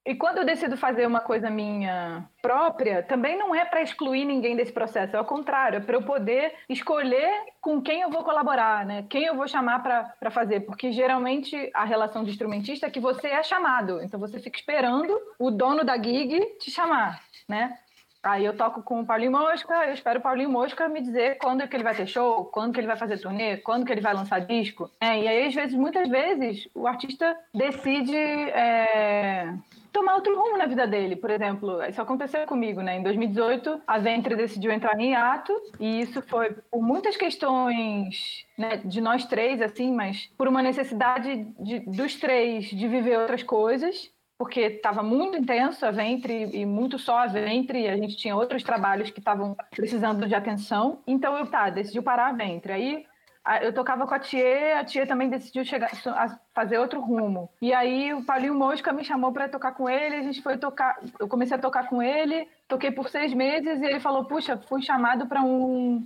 E quando eu decido fazer uma coisa minha própria, também não é para excluir ninguém desse processo, é ao contrário, é para eu poder escolher com quem eu vou colaborar, né? Quem eu vou chamar para fazer, porque geralmente a relação de instrumentista é que você é chamado, então você fica esperando o dono da gig te chamar, né? Aí eu toco com o Paulinho Mosca, eu espero o Paulinho Mosca me dizer quando que ele vai ter show, quando que ele vai fazer turnê, quando que ele vai lançar disco. É, e aí, às vezes, muitas vezes, o artista decide é, tomar outro rumo na vida dele. Por exemplo, isso aconteceu comigo, né? Em 2018, a Ventre decidiu entrar em ato, e isso foi por muitas questões né, de nós três, assim, mas por uma necessidade de, dos três de viver outras coisas porque estava muito intenso a ventre e muito só a ventre, e a gente tinha outros trabalhos que estavam precisando de atenção. Então eu tá, decidiu parar a ventre. Aí eu tocava com a Tia, a Tia também decidiu chegar a fazer outro rumo. E aí o Paulinho Mosca me chamou para tocar com ele, a gente foi tocar, eu comecei a tocar com ele, toquei por seis meses e ele falou: "Puxa, fui chamado para um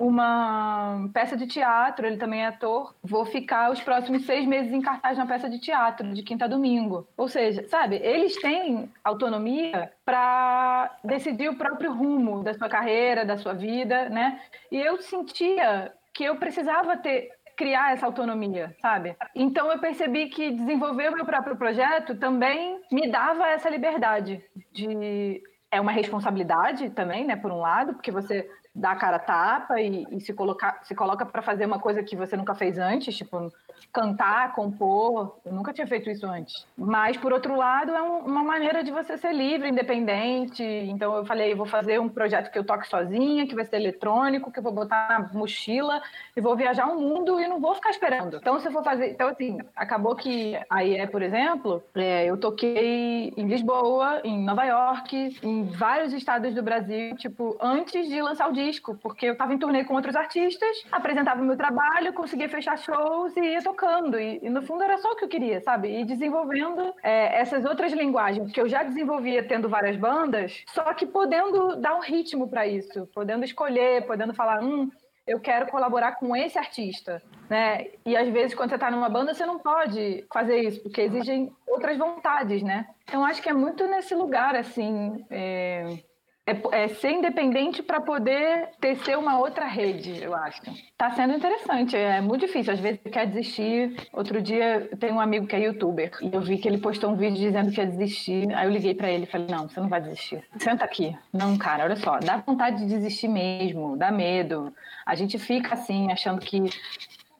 uma peça de teatro, ele também é ator. Vou ficar os próximos seis meses em cartaz na peça de teatro, de quinta a domingo. Ou seja, sabe, eles têm autonomia para decidir o próprio rumo da sua carreira, da sua vida, né? E eu sentia que eu precisava ter criar essa autonomia, sabe? Então eu percebi que desenvolver o meu próprio projeto também me dava essa liberdade de é uma responsabilidade também, né, por um lado, porque você dá a cara a tapa e, e se, colocar, se coloca para fazer uma coisa que você nunca fez antes, tipo cantar, compor. Eu nunca tinha feito isso antes. Mas, por outro lado, é um, uma maneira de você ser livre, independente. Então, eu falei, vou fazer um projeto que eu toque sozinha, que vai ser eletrônico, que eu vou botar na mochila e vou viajar o mundo e não vou ficar esperando. Então, se eu for fazer... Então, assim, acabou que aí é, por exemplo, é, eu toquei em Lisboa, em Nova York, em vários estados do Brasil, tipo, antes de lançar o disco, porque eu estava em turnê com outros artistas, apresentava o meu trabalho, conseguia fechar shows e ia tocando. E, e, no fundo era só o que eu queria, sabe? E desenvolvendo é, essas outras linguagens que eu já desenvolvia tendo várias bandas, só que podendo dar um ritmo para isso, podendo escolher, podendo falar, hum, eu quero colaborar com esse artista, né? E às vezes quando você está numa banda você não pode fazer isso porque exigem outras vontades, né? Então acho que é muito nesse lugar assim. É é, é ser independente para poder tecer uma outra rede, eu acho. Tá sendo interessante, é muito difícil. Às vezes quer desistir. Outro dia tem um amigo que é youtuber e eu vi que ele postou um vídeo dizendo que ia desistir. Aí eu liguei para ele e falei: Não, você não vai desistir. Senta aqui. Não, cara, olha só, dá vontade de desistir mesmo, dá medo. A gente fica assim, achando que,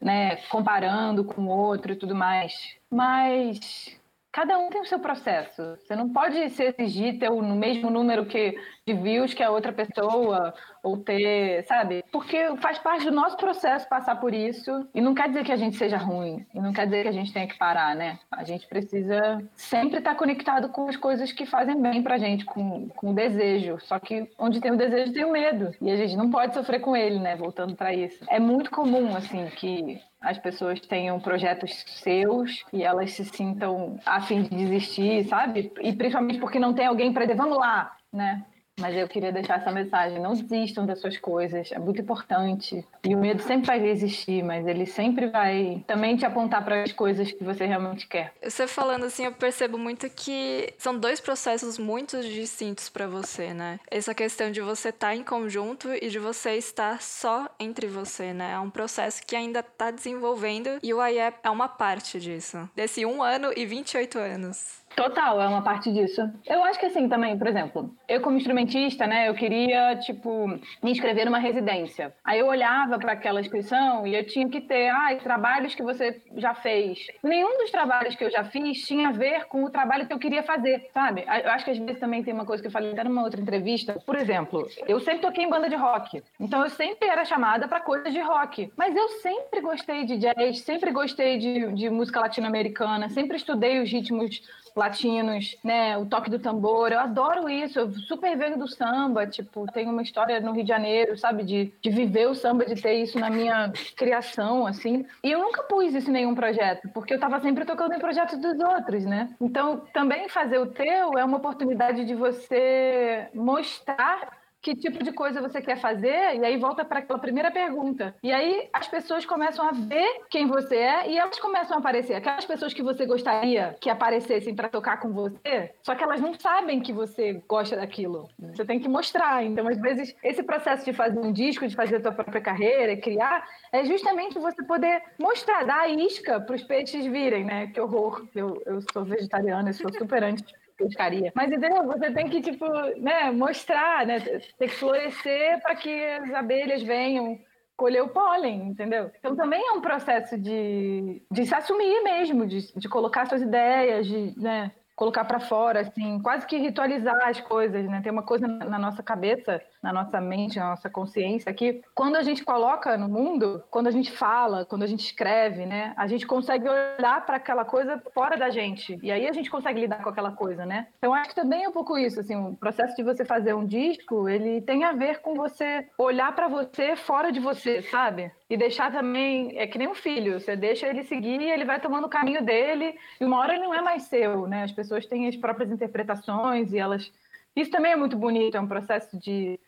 né, comparando com o outro e tudo mais. Mas cada um tem o seu processo. Você não pode se exigir ter o mesmo número que, de views que a outra pessoa, ou ter, sabe? Porque faz parte do nosso processo passar por isso. E não quer dizer que a gente seja ruim. E não quer dizer que a gente tenha que parar, né? A gente precisa sempre estar conectado com as coisas que fazem bem pra gente, com, com o desejo. Só que onde tem o desejo tem o medo. E a gente não pode sofrer com ele, né? Voltando para isso. É muito comum, assim, que as pessoas tenham projetos seus e elas se sintam a fim de desistir, sabe? E principalmente porque não tem alguém para dizer, vamos lá, né? Mas eu queria deixar essa mensagem: não desistam das suas coisas, é muito importante. E o medo sempre vai existir, mas ele sempre vai também te apontar para as coisas que você realmente quer. Você falando assim, eu percebo muito que são dois processos muito distintos para você, né? Essa questão de você estar tá em conjunto e de você estar só entre você, né? É um processo que ainda está desenvolvendo e o IEP é uma parte disso. Desse um ano e 28 anos. Total, é uma parte disso. Eu acho que assim também, por exemplo, eu como instrumentista, né, eu queria, tipo, me inscrever numa residência. Aí eu olhava para aquela inscrição e eu tinha que ter, ah, trabalhos que você já fez. Nenhum dos trabalhos que eu já fiz tinha a ver com o trabalho que eu queria fazer, sabe? Eu acho que às vezes também tem uma coisa que eu falei até numa outra entrevista. Por exemplo, eu sempre toquei em banda de rock. Então eu sempre era chamada para coisas de rock. Mas eu sempre gostei de jazz, sempre gostei de, de música latino-americana, sempre estudei os ritmos latinos, né? O toque do tambor. Eu adoro isso. Eu super venho do samba. Tipo, tenho uma história no Rio de Janeiro, sabe? De, de viver o samba, de ter isso na minha criação, assim. E eu nunca pus isso em nenhum projeto, porque eu tava sempre tocando em projetos dos outros, né? Então, também fazer o teu é uma oportunidade de você mostrar que tipo de coisa você quer fazer, e aí volta para aquela primeira pergunta. E aí as pessoas começam a ver quem você é e elas começam a aparecer. Aquelas pessoas que você gostaria que aparecessem para tocar com você, só que elas não sabem que você gosta daquilo. Você tem que mostrar. Então, às vezes, esse processo de fazer um disco, de fazer a tua própria carreira, criar, é justamente você poder mostrar, dar a isca para os peixes virem, né? Que horror. Eu, eu sou vegetariana, eu sou super anti pescaria. Mas entendeu? Você tem que, tipo, né, mostrar, né? Tem que florescer para que as abelhas venham colher o pólen, entendeu? Então também é um processo de, de se assumir mesmo, de, de colocar suas ideias, de, né, colocar para fora, assim, quase que ritualizar as coisas, né? Tem uma coisa na nossa cabeça na nossa mente, na nossa consciência, que quando a gente coloca no mundo, quando a gente fala, quando a gente escreve, né, a gente consegue olhar para aquela coisa fora da gente. E aí a gente consegue lidar com aquela coisa, né? Então acho que também é um pouco isso, assim, o processo de você fazer um disco, ele tem a ver com você olhar para você fora de você, sabe? E deixar também, é que nem um filho, você deixa ele seguir, ele vai tomando o caminho dele, e uma hora ele não é mais seu, né? As pessoas têm as próprias interpretações e elas isso também é muito bonito, é um processo de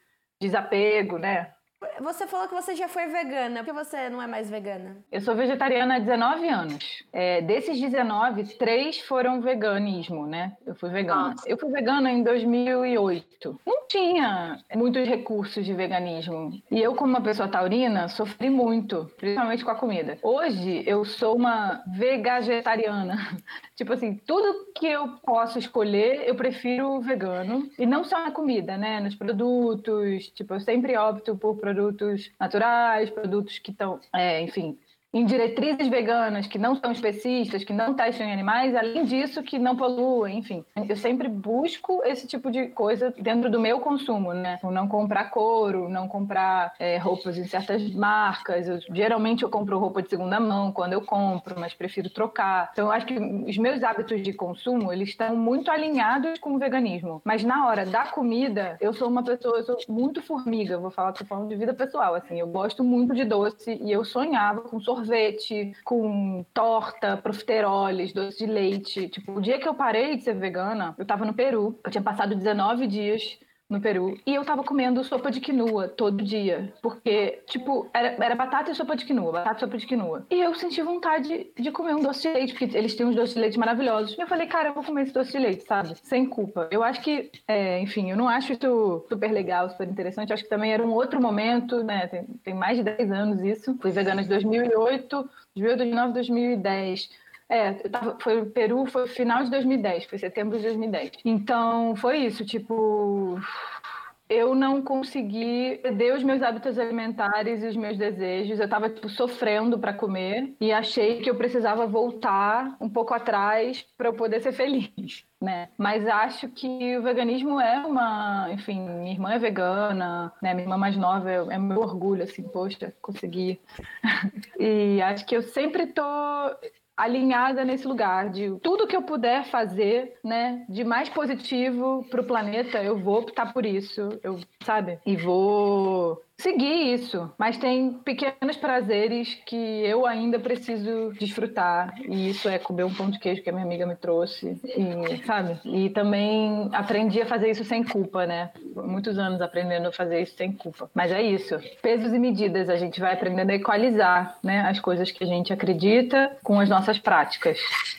desapego, né? Você falou que você já foi vegana. Por que você não é mais vegana? Eu sou vegetariana há 19 anos. É, desses 19, três foram veganismo, né? Eu fui vegana. Nossa. Eu fui vegana em 2008. Não tinha muitos recursos de veganismo. E eu, como uma pessoa taurina, sofri muito, principalmente com a comida. Hoje, eu sou uma vegetariana. Tipo assim, tudo que eu posso escolher, eu prefiro vegano. E não só na comida, né? Nos produtos. Tipo, eu sempre opto por produtos naturais, produtos que estão, é, enfim, em diretrizes veganas que não são especistas, que não testam em animais, além disso, que não poluem, enfim. Eu sempre busco esse tipo de coisa dentro do meu consumo, né? Não comprar couro, não comprar é, roupas em certas marcas. Eu, geralmente eu compro roupa de segunda mão quando eu compro, mas prefiro trocar. Então eu acho que os meus hábitos de consumo, eles estão muito alinhados com o veganismo. Mas na hora da comida, eu sou uma pessoa, eu sou muito formiga, vou falar, tô falando de vida pessoal, assim. Eu gosto muito de doce e eu sonhava com sorvete sorvete, com torta, profiteroles, doce de leite. Tipo, o dia que eu parei de ser vegana, eu tava no Peru. Eu tinha passado 19 dias no Peru. E eu tava comendo sopa de quinua todo dia. Porque, tipo, era, era batata e sopa de quinua, batata e sopa de quinua. E eu senti vontade de comer um doce de leite, porque eles têm uns doces de leite maravilhosos. E eu falei, cara, eu vou comer esse doce de leite, sabe? Sem culpa. Eu acho que, é, enfim, eu não acho isso super legal, super interessante. Eu acho que também era um outro momento, né? Tem, tem mais de 10 anos isso. Fui vegana de 2008, 2009, 2010. É, tava, foi Peru, foi final de 2010, foi setembro de 2010. Então, foi isso, tipo, eu não consegui perder os meus hábitos alimentares e os meus desejos. Eu estava tipo, sofrendo para comer e achei que eu precisava voltar um pouco atrás para eu poder ser feliz. Né? Mas acho que o veganismo é uma, enfim, minha irmã é vegana, né? Minha irmã mais nova é, é meu orgulho, assim, poxa, consegui. e acho que eu sempre tô alinhada nesse lugar de tudo que eu puder fazer, né, de mais positivo para o planeta, eu vou optar por isso, eu, sabe? E vou seguir isso, mas tem pequenos prazeres que eu ainda preciso desfrutar, e isso é comer um pão de queijo que a minha amiga me trouxe, e, sabe? E também aprendi a fazer isso sem culpa, né? Muitos anos aprendendo a fazer isso sem culpa. Mas é isso, pesos e medidas, a gente vai aprendendo a equalizar, né, as coisas que a gente acredita com as nossas práticas.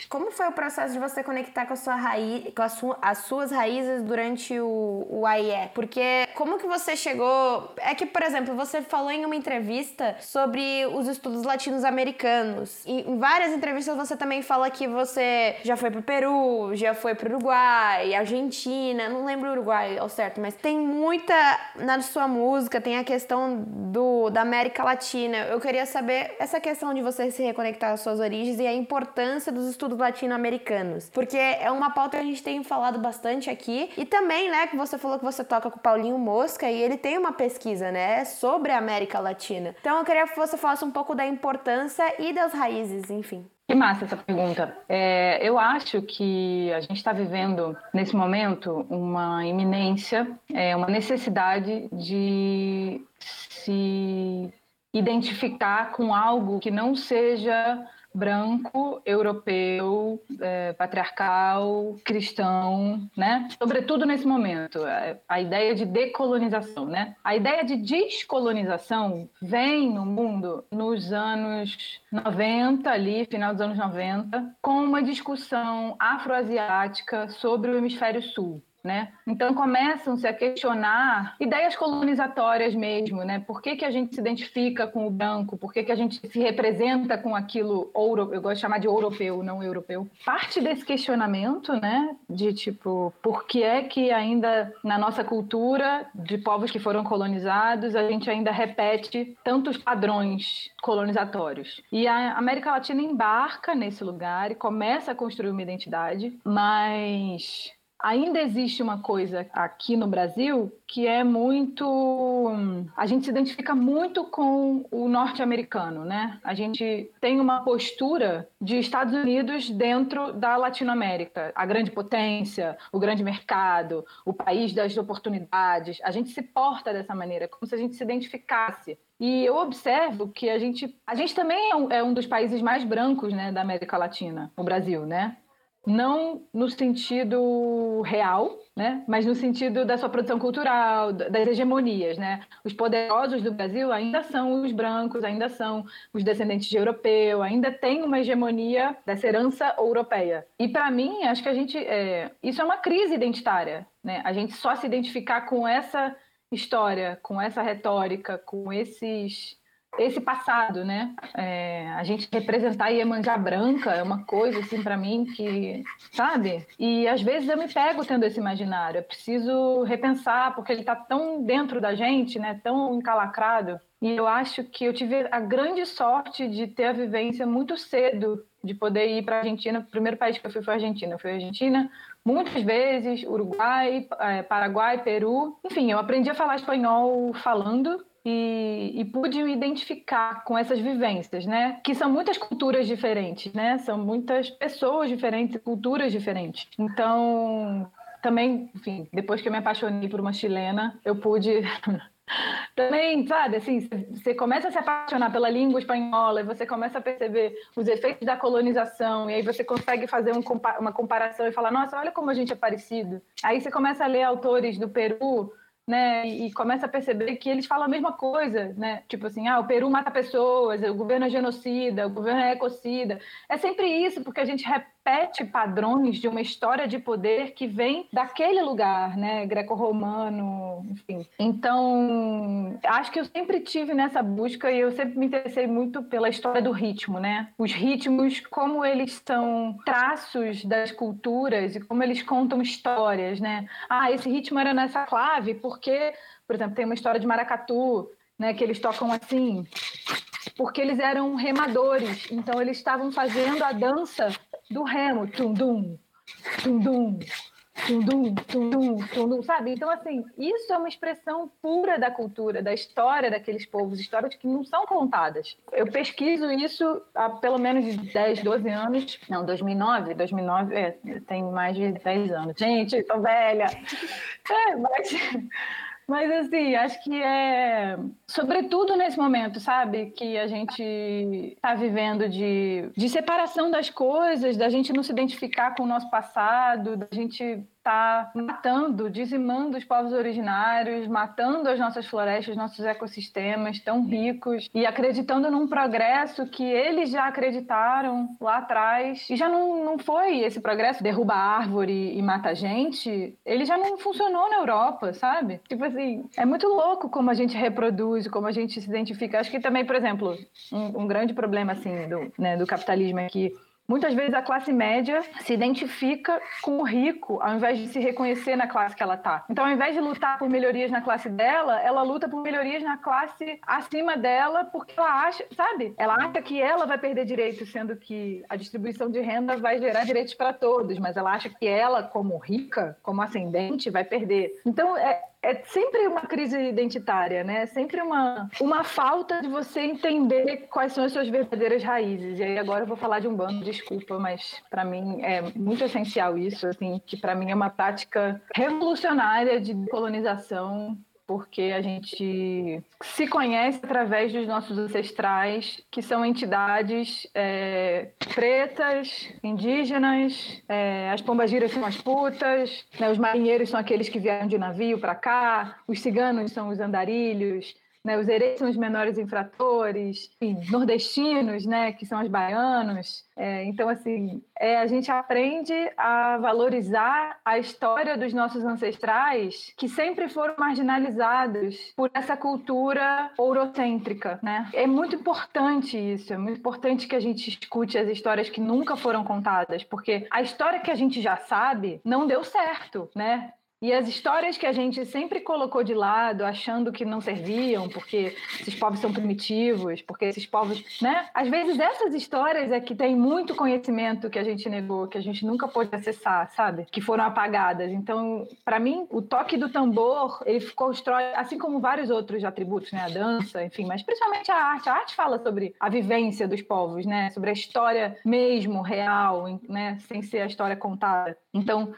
Como foi o processo de você conectar com, a sua raiz, com a as suas raízes durante o, o AIE? Porque como que você chegou... É que, por exemplo, você falou em uma entrevista sobre os estudos latinos-americanos. Em várias entrevistas você também fala que você já foi pro Peru, já foi pro Uruguai, Argentina, não lembro o Uruguai ao certo, mas tem muita na sua música, tem a questão do, da América Latina. Eu queria saber essa questão de você se reconectar às suas origens e a importância dos estudos latino-americanos. Porque é uma pauta que a gente tem falado bastante aqui. E também, né, que você falou que você toca com o Paulinho Mosca e ele tem uma pesquisa, né, sobre a América Latina. Então eu queria que você falasse um pouco da importância e das raízes, enfim. Que massa essa pergunta. É, eu acho que a gente está vivendo, nesse momento, uma iminência, é, uma necessidade de se identificar com algo que não seja branco, europeu, é, patriarcal, cristão, né? Sobretudo nesse momento, a ideia de decolonização, né? A ideia de descolonização vem no mundo nos anos 90, ali, final dos anos 90, com uma discussão afroasiática sobre o hemisfério sul. Né? Então começam-se a questionar ideias colonizatórias mesmo, né? Por que, que a gente se identifica com o branco? Por que, que a gente se representa com aquilo ouro? Eu gosto de chamar de europeu, não europeu. Parte desse questionamento, né? De tipo, por que é que ainda na nossa cultura de povos que foram colonizados a gente ainda repete tantos padrões colonizatórios? E a América Latina embarca nesse lugar e começa a construir uma identidade, mas ainda existe uma coisa aqui no Brasil que é muito. A gente se identifica muito com o norte-americano, né? A gente tem uma postura de Estados Unidos dentro da Latinoamérica, a grande potência, o grande mercado, o país das oportunidades. A gente se porta dessa maneira, como se a gente se identificasse. E eu observo que a gente, a gente também é um, é um dos países mais brancos né, da América Latina, o Brasil, né? Não no sentido real, né? mas no sentido da sua produção cultural, das hegemonias. Né? Os poderosos do Brasil ainda são os brancos, ainda são os descendentes de europeu, ainda tem uma hegemonia dessa herança europeia. E para mim, acho que a gente. É, isso é uma crise identitária. Né? A gente só se identificar com essa história, com essa retórica, com esses esse passado, né? É, a gente representar Iemanjá branca é uma coisa, assim, para mim que, sabe? E às vezes eu me pego tendo esse imaginário. Eu preciso repensar, porque ele está tão dentro da gente, né? Tão encalacrado. E eu acho que eu tive a grande sorte de ter a vivência muito cedo, de poder ir para a Argentina. O primeiro país que eu fui foi a Argentina. Eu fui a Argentina muitas vezes, Uruguai, é, Paraguai, Peru. Enfim, eu aprendi a falar espanhol falando e, e, pude me identificar com essas vivências, né? Que são muitas culturas diferentes, né? São muitas pessoas diferentes, culturas diferentes. Então, também, enfim, depois que eu me apaixonei por uma chilena, eu pude também, sabe, assim, você começa a se apaixonar pela língua espanhola e você começa a perceber os efeitos da colonização e aí você consegue fazer um, uma comparação e falar, nossa, olha como a gente é parecido. Aí você começa a ler autores do Peru né, e começa a perceber que eles falam a mesma coisa, né? Tipo assim, ah, o Peru mata pessoas, o governo é genocida, o governo é ecocida. É sempre isso, porque a gente repete padrões de uma história de poder que vem daquele lugar, né, greco-romano, enfim. Então, acho que eu sempre tive nessa busca e eu sempre me interessei muito pela história do ritmo, né? Os ritmos, como eles são traços das culturas e como eles contam histórias, né? Ah, esse ritmo era nessa clave porque, por exemplo, tem uma história de maracatu, né, que eles tocam assim, porque eles eram remadores, então eles estavam fazendo a dança do remo, tum-dum, tum-dum, tum-dum, tum-dum, tum-dum, sabe? Então, assim, isso é uma expressão pura da cultura, da história daqueles povos, histórias que não são contadas. Eu pesquiso isso há pelo menos 10, 12 anos, não, 2009, 2009, é, tem mais de 10 anos. Gente, tô velha! É, mas Mas assim, acho que é sobretudo nesse momento, sabe, que a gente está vivendo de, de separação das coisas, da gente não se identificar com o nosso passado, da gente está matando, dizimando os povos originários, matando as nossas florestas, nossos ecossistemas tão ricos e acreditando num progresso que eles já acreditaram lá atrás e já não, não foi esse progresso derruba árvore e mata gente, ele já não funcionou na Europa, sabe? Tipo assim, é muito louco como a gente reproduz, como a gente se identifica. Acho que também, por exemplo, um, um grande problema assim do, né, do capitalismo é que Muitas vezes a classe média se identifica com o rico, ao invés de se reconhecer na classe que ela está. Então, ao invés de lutar por melhorias na classe dela, ela luta por melhorias na classe acima dela, porque ela acha, sabe? Ela acha que ela vai perder direitos, sendo que a distribuição de renda vai gerar direitos para todos, mas ela acha que ela, como rica, como ascendente, vai perder. Então, é, é sempre uma crise identitária, né? É sempre uma, uma falta de você entender quais são as suas verdadeiras raízes. E aí agora eu vou falar de um bando, desculpa, mas para mim é muito essencial isso, assim, que para mim é uma prática revolucionária de colonização porque a gente se conhece através dos nossos ancestrais, que são entidades é, pretas, indígenas, é, as pombagiras são as putas, né, os marinheiros são aqueles que vieram de navio para cá, os ciganos são os andarilhos, né, os hereis são os menores infratores, enfim, nordestinos, né, que são os baianos. É, então, assim, é, a gente aprende a valorizar a história dos nossos ancestrais que sempre foram marginalizados por essa cultura ourocêntrica, né? É muito importante isso, é muito importante que a gente escute as histórias que nunca foram contadas, porque a história que a gente já sabe não deu certo, né? E as histórias que a gente sempre colocou de lado, achando que não serviam, porque esses povos são primitivos, porque esses povos, né? Às vezes essas histórias é que tem muito conhecimento que a gente negou, que a gente nunca pôde acessar, sabe? Que foram apagadas. Então, para mim, o toque do tambor, ele constrói, assim como vários outros atributos, né? A dança, enfim, mas principalmente a arte. A arte fala sobre a vivência dos povos, né? Sobre a história mesmo, real, né? Sem ser a história contada. Então,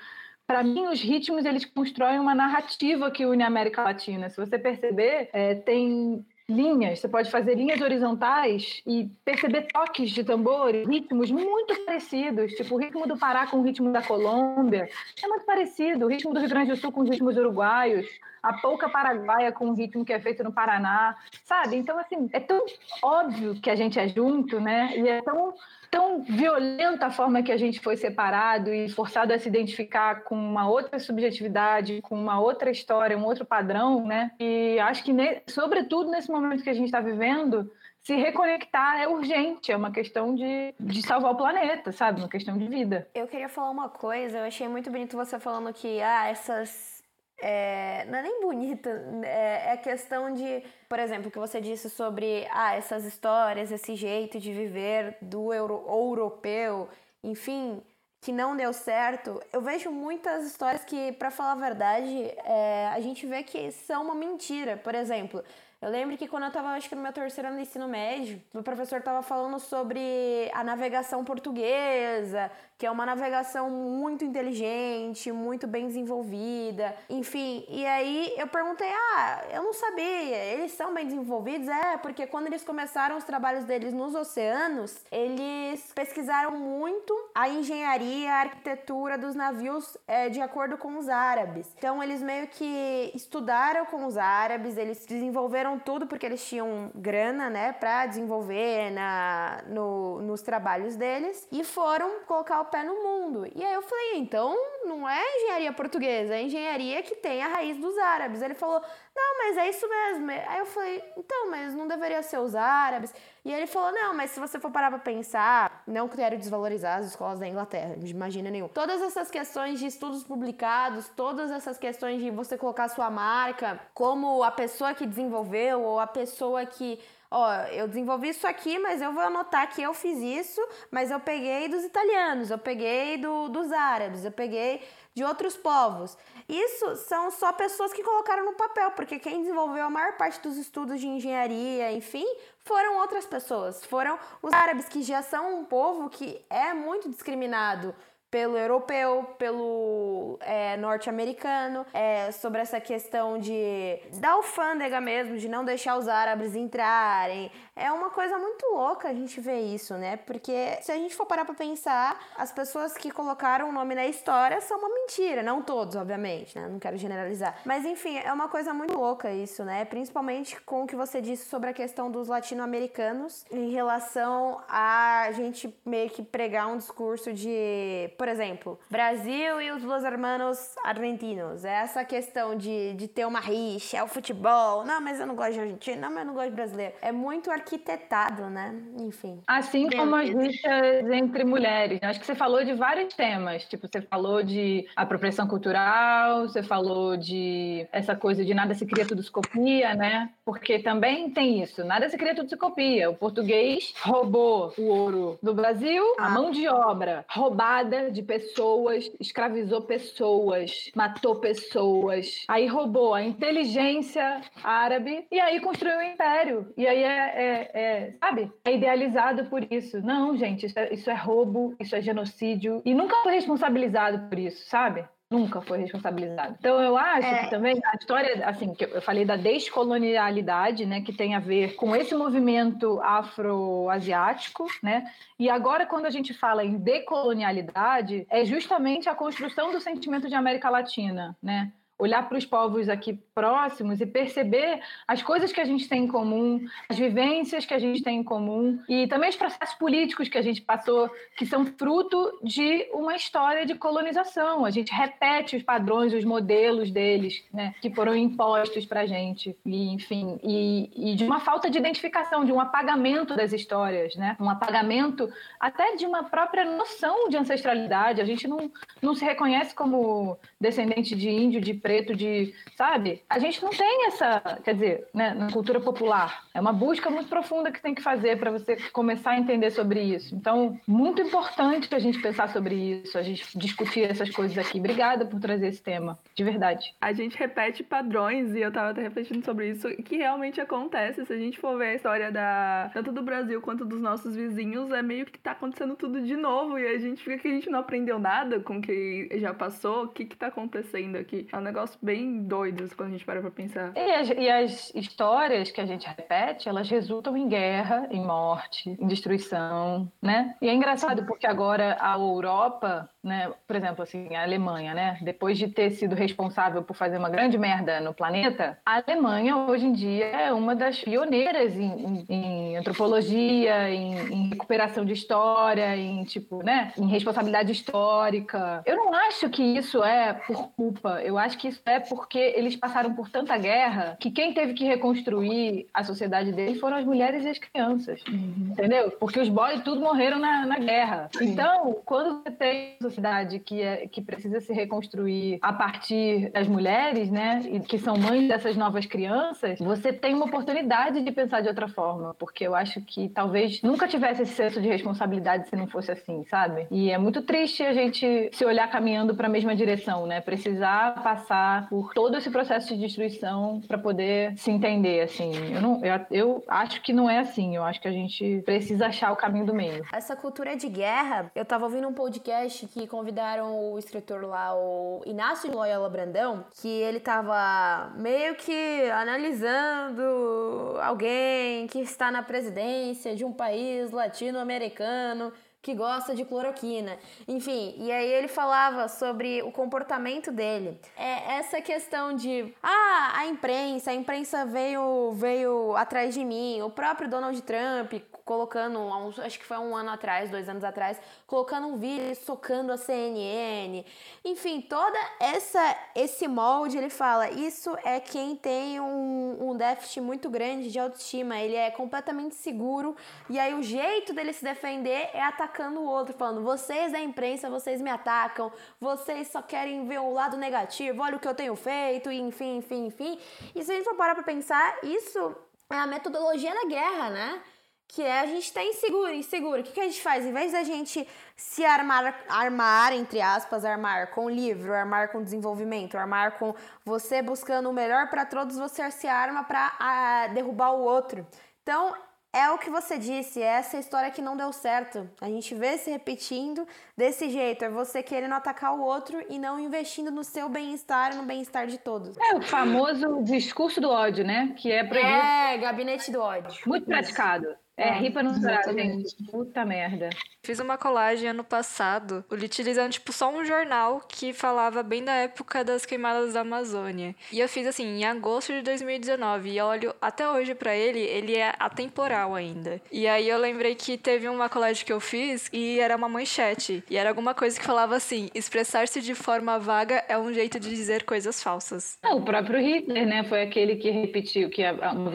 para mim, os ritmos eles constroem uma narrativa que une a América Latina. Se você perceber, é, tem linhas, você pode fazer linhas horizontais e perceber toques de tambor, ritmos muito parecidos, tipo o ritmo do Pará com o ritmo da Colômbia, é muito parecido, o ritmo do Rio Grande do Sul com os ritmos uruguaios, a polca paraguaia com o ritmo que é feito no Paraná, sabe? Então, assim, é tão óbvio que a gente é junto, né? E é tão tão violenta a forma que a gente foi separado e forçado a se identificar com uma outra subjetividade, com uma outra história, um outro padrão, né? E acho que, sobretudo nesse momento que a gente está vivendo, se reconectar é urgente, é uma questão de, de salvar o planeta, sabe? Uma questão de vida. Eu queria falar uma coisa, eu achei muito bonito você falando que ah, essas é, não é nem bonita, é, é questão de, por exemplo, que você disse sobre ah, essas histórias, esse jeito de viver do euro, europeu, enfim, que não deu certo. Eu vejo muitas histórias que, para falar a verdade, é, a gente vê que são uma mentira. Por exemplo, eu lembro que quando eu estava, acho que no meu terceiro ano de ensino médio, o professor estava falando sobre a navegação portuguesa, que é uma navegação muito inteligente, muito bem desenvolvida, enfim. E aí eu perguntei: ah, eu não sabia, eles são bem desenvolvidos? É, porque quando eles começaram os trabalhos deles nos oceanos, eles pesquisaram muito a engenharia, a arquitetura dos navios é, de acordo com os árabes. Então eles meio que estudaram com os árabes, eles desenvolveram tudo porque eles tinham grana, né, para desenvolver na, no, nos trabalhos deles e foram colocar o o pé no mundo. E aí eu falei, então não é engenharia portuguesa, é engenharia que tem a raiz dos árabes. Ele falou, não, mas é isso mesmo. Aí eu falei, então, mas não deveria ser os árabes. E ele falou, não, mas se você for parar pra pensar, não quero desvalorizar as escolas da Inglaterra, de imagina nenhum. Todas essas questões de estudos publicados, todas essas questões de você colocar sua marca como a pessoa que desenvolveu ou a pessoa que ó, eu desenvolvi isso aqui, mas eu vou anotar que eu fiz isso, mas eu peguei dos italianos, eu peguei do, dos árabes, eu peguei de outros povos. Isso são só pessoas que colocaram no papel, porque quem desenvolveu a maior parte dos estudos de engenharia, enfim, foram outras pessoas. Foram os árabes, que já são um povo que é muito discriminado pelo europeu, pelo é, norte-americano, é, sobre essa questão de da alfândega mesmo, de não deixar os árabes entrarem. É uma coisa muito louca a gente ver isso, né? Porque se a gente for parar pra pensar, as pessoas que colocaram o nome na história são uma mentira. Não todos, obviamente, né? Não quero generalizar. Mas enfim, é uma coisa muito louca isso, né? Principalmente com o que você disse sobre a questão dos latino-americanos em relação a gente meio que pregar um discurso de por exemplo, Brasil e os Los Hermanos Argentinos. É essa questão de, de ter uma rixa, é o futebol. Não, mas eu não gosto de argentino, não, mas eu não gosto de brasileiro. É muito arquitetado, né? Enfim. Assim como as rixas entre mulheres. Acho que você falou de vários temas. Tipo, você falou de apropriação cultural, você falou de essa coisa de nada se cria, tudo se copia, né? Porque também tem isso. Nada se cria, tudo se copia. O português roubou o ouro do Brasil, ah. a mão de obra roubada de pessoas, escravizou pessoas, matou pessoas, aí roubou a inteligência árabe e aí construiu um império. E aí é, é, é sabe, é idealizado por isso. Não, gente, isso é, isso é roubo, isso é genocídio e nunca foi responsabilizado por isso, sabe? Nunca foi responsabilizado. Então eu acho é. que também a história, assim, que eu falei da descolonialidade, né, que tem a ver com esse movimento afroasiático, né? E agora quando a gente fala em decolonialidade, é justamente a construção do sentimento de América Latina, né? Olhar para os povos aqui próximos e perceber as coisas que a gente tem em comum, as vivências que a gente tem em comum e também os processos políticos que a gente passou, que são fruto de uma história de colonização. A gente repete os padrões, os modelos deles, né, que foram impostos para a gente, e, enfim, e, e de uma falta de identificação, de um apagamento das histórias, né, um apagamento até de uma própria noção de ancestralidade. A gente não, não se reconhece como descendente de índio, de preto, de. Sabe? A gente não tem essa. Quer dizer, né, na cultura popular. É uma busca muito profunda que tem que fazer para você começar a entender sobre isso. Então, muito importante a gente pensar sobre isso, a gente discutir essas coisas aqui. Obrigada por trazer esse tema, de verdade. A gente repete padrões, e eu estava até refletindo sobre isso, que realmente acontece. Se a gente for ver a história da tanto do Brasil quanto dos nossos vizinhos, é meio que tá acontecendo tudo de novo, e a gente fica que a gente não aprendeu nada com o que já passou, o que que tá acontecendo aqui. É um negócio bem doido quando a gente para pra pensar. E as, e as histórias que a gente repete, elas resultam em guerra, em morte, em destruição, né? E é engraçado porque agora a Europa né? Por exemplo, assim, a Alemanha, né? Depois de ter sido responsável por fazer uma grande merda no planeta, a Alemanha hoje em dia é uma das pioneiras em, em, em antropologia, em, em, recuperação de história, em tipo, né? Em responsabilidade histórica. Eu não acho que isso é por culpa. Eu acho que isso é porque eles passaram por tanta guerra que quem teve que reconstruir a sociedade deles foram as mulheres e as crianças, uhum. entendeu? Porque os boys tudo morreram na, na guerra. Sim. Então, quando você tem sociedade que, é, que precisa se reconstruir a partir das mulheres, né, e que são mães dessas novas crianças, você tem uma oportunidade de pensar de outra forma, porque eu acho que talvez nunca tivesse esse senso de responsabilidade se não fosse assim, sabe? E é muito triste a gente se olhar caminhando para a mesma direção, né? Precisar passar por todo esse processo de destruição para poder se entender, assim. Eu, não, eu, eu acho que não é assim. Eu acho que a gente precisa achar o caminho do meio. Essa cultura de guerra, eu tava ouvindo um podcast que convidaram o escritor lá, o Inácio Loyola Brandão, que ele tava meio que analisando alguém que está na presidência de um país latino-americano que gosta de cloroquina. Enfim, e aí ele falava sobre o comportamento dele. É essa questão de, ah, a imprensa, a imprensa veio veio atrás de mim, o próprio Donald Trump colocando, acho que foi um ano atrás, dois anos atrás, colocando um vídeo socando a CNN. Enfim, toda essa esse molde, ele fala, isso é quem tem um, um déficit muito grande de autoestima, ele é completamente seguro, e aí o jeito dele se defender é atacando o outro, falando: vocês da imprensa, vocês me atacam, vocês só querem ver o lado negativo, olha o que eu tenho feito, enfim, enfim, enfim. E se a gente for parar pra pensar, isso é a metodologia da guerra, né? Que é a gente tá inseguro, inseguro. O que, que a gente faz? Em vez da gente se armar, armar, entre aspas, armar com livro, armar com desenvolvimento, armar com você buscando o melhor para todos, você se arma para derrubar o outro. Então, é o que você disse, é essa história que não deu certo. A gente vê se repetindo desse jeito, é você querendo atacar o outro e não investindo no seu bem-estar e no bem-estar de todos. É o famoso discurso do ódio, né? Que é proibido. É, gabinete do ódio. Muito praticado. É, rir pra não chorar, gente. Puta merda. Fiz uma colagem ano passado, utilizando, tipo, só um jornal que falava bem da época das queimadas da Amazônia. E eu fiz, assim, em agosto de 2019. E olho até hoje para ele, ele é atemporal ainda. E aí eu lembrei que teve uma colagem que eu fiz e era uma manchete. E era alguma coisa que falava assim: expressar-se de forma vaga é um jeito de dizer coisas falsas. É, o próprio Hitler, né? Foi aquele que repetiu que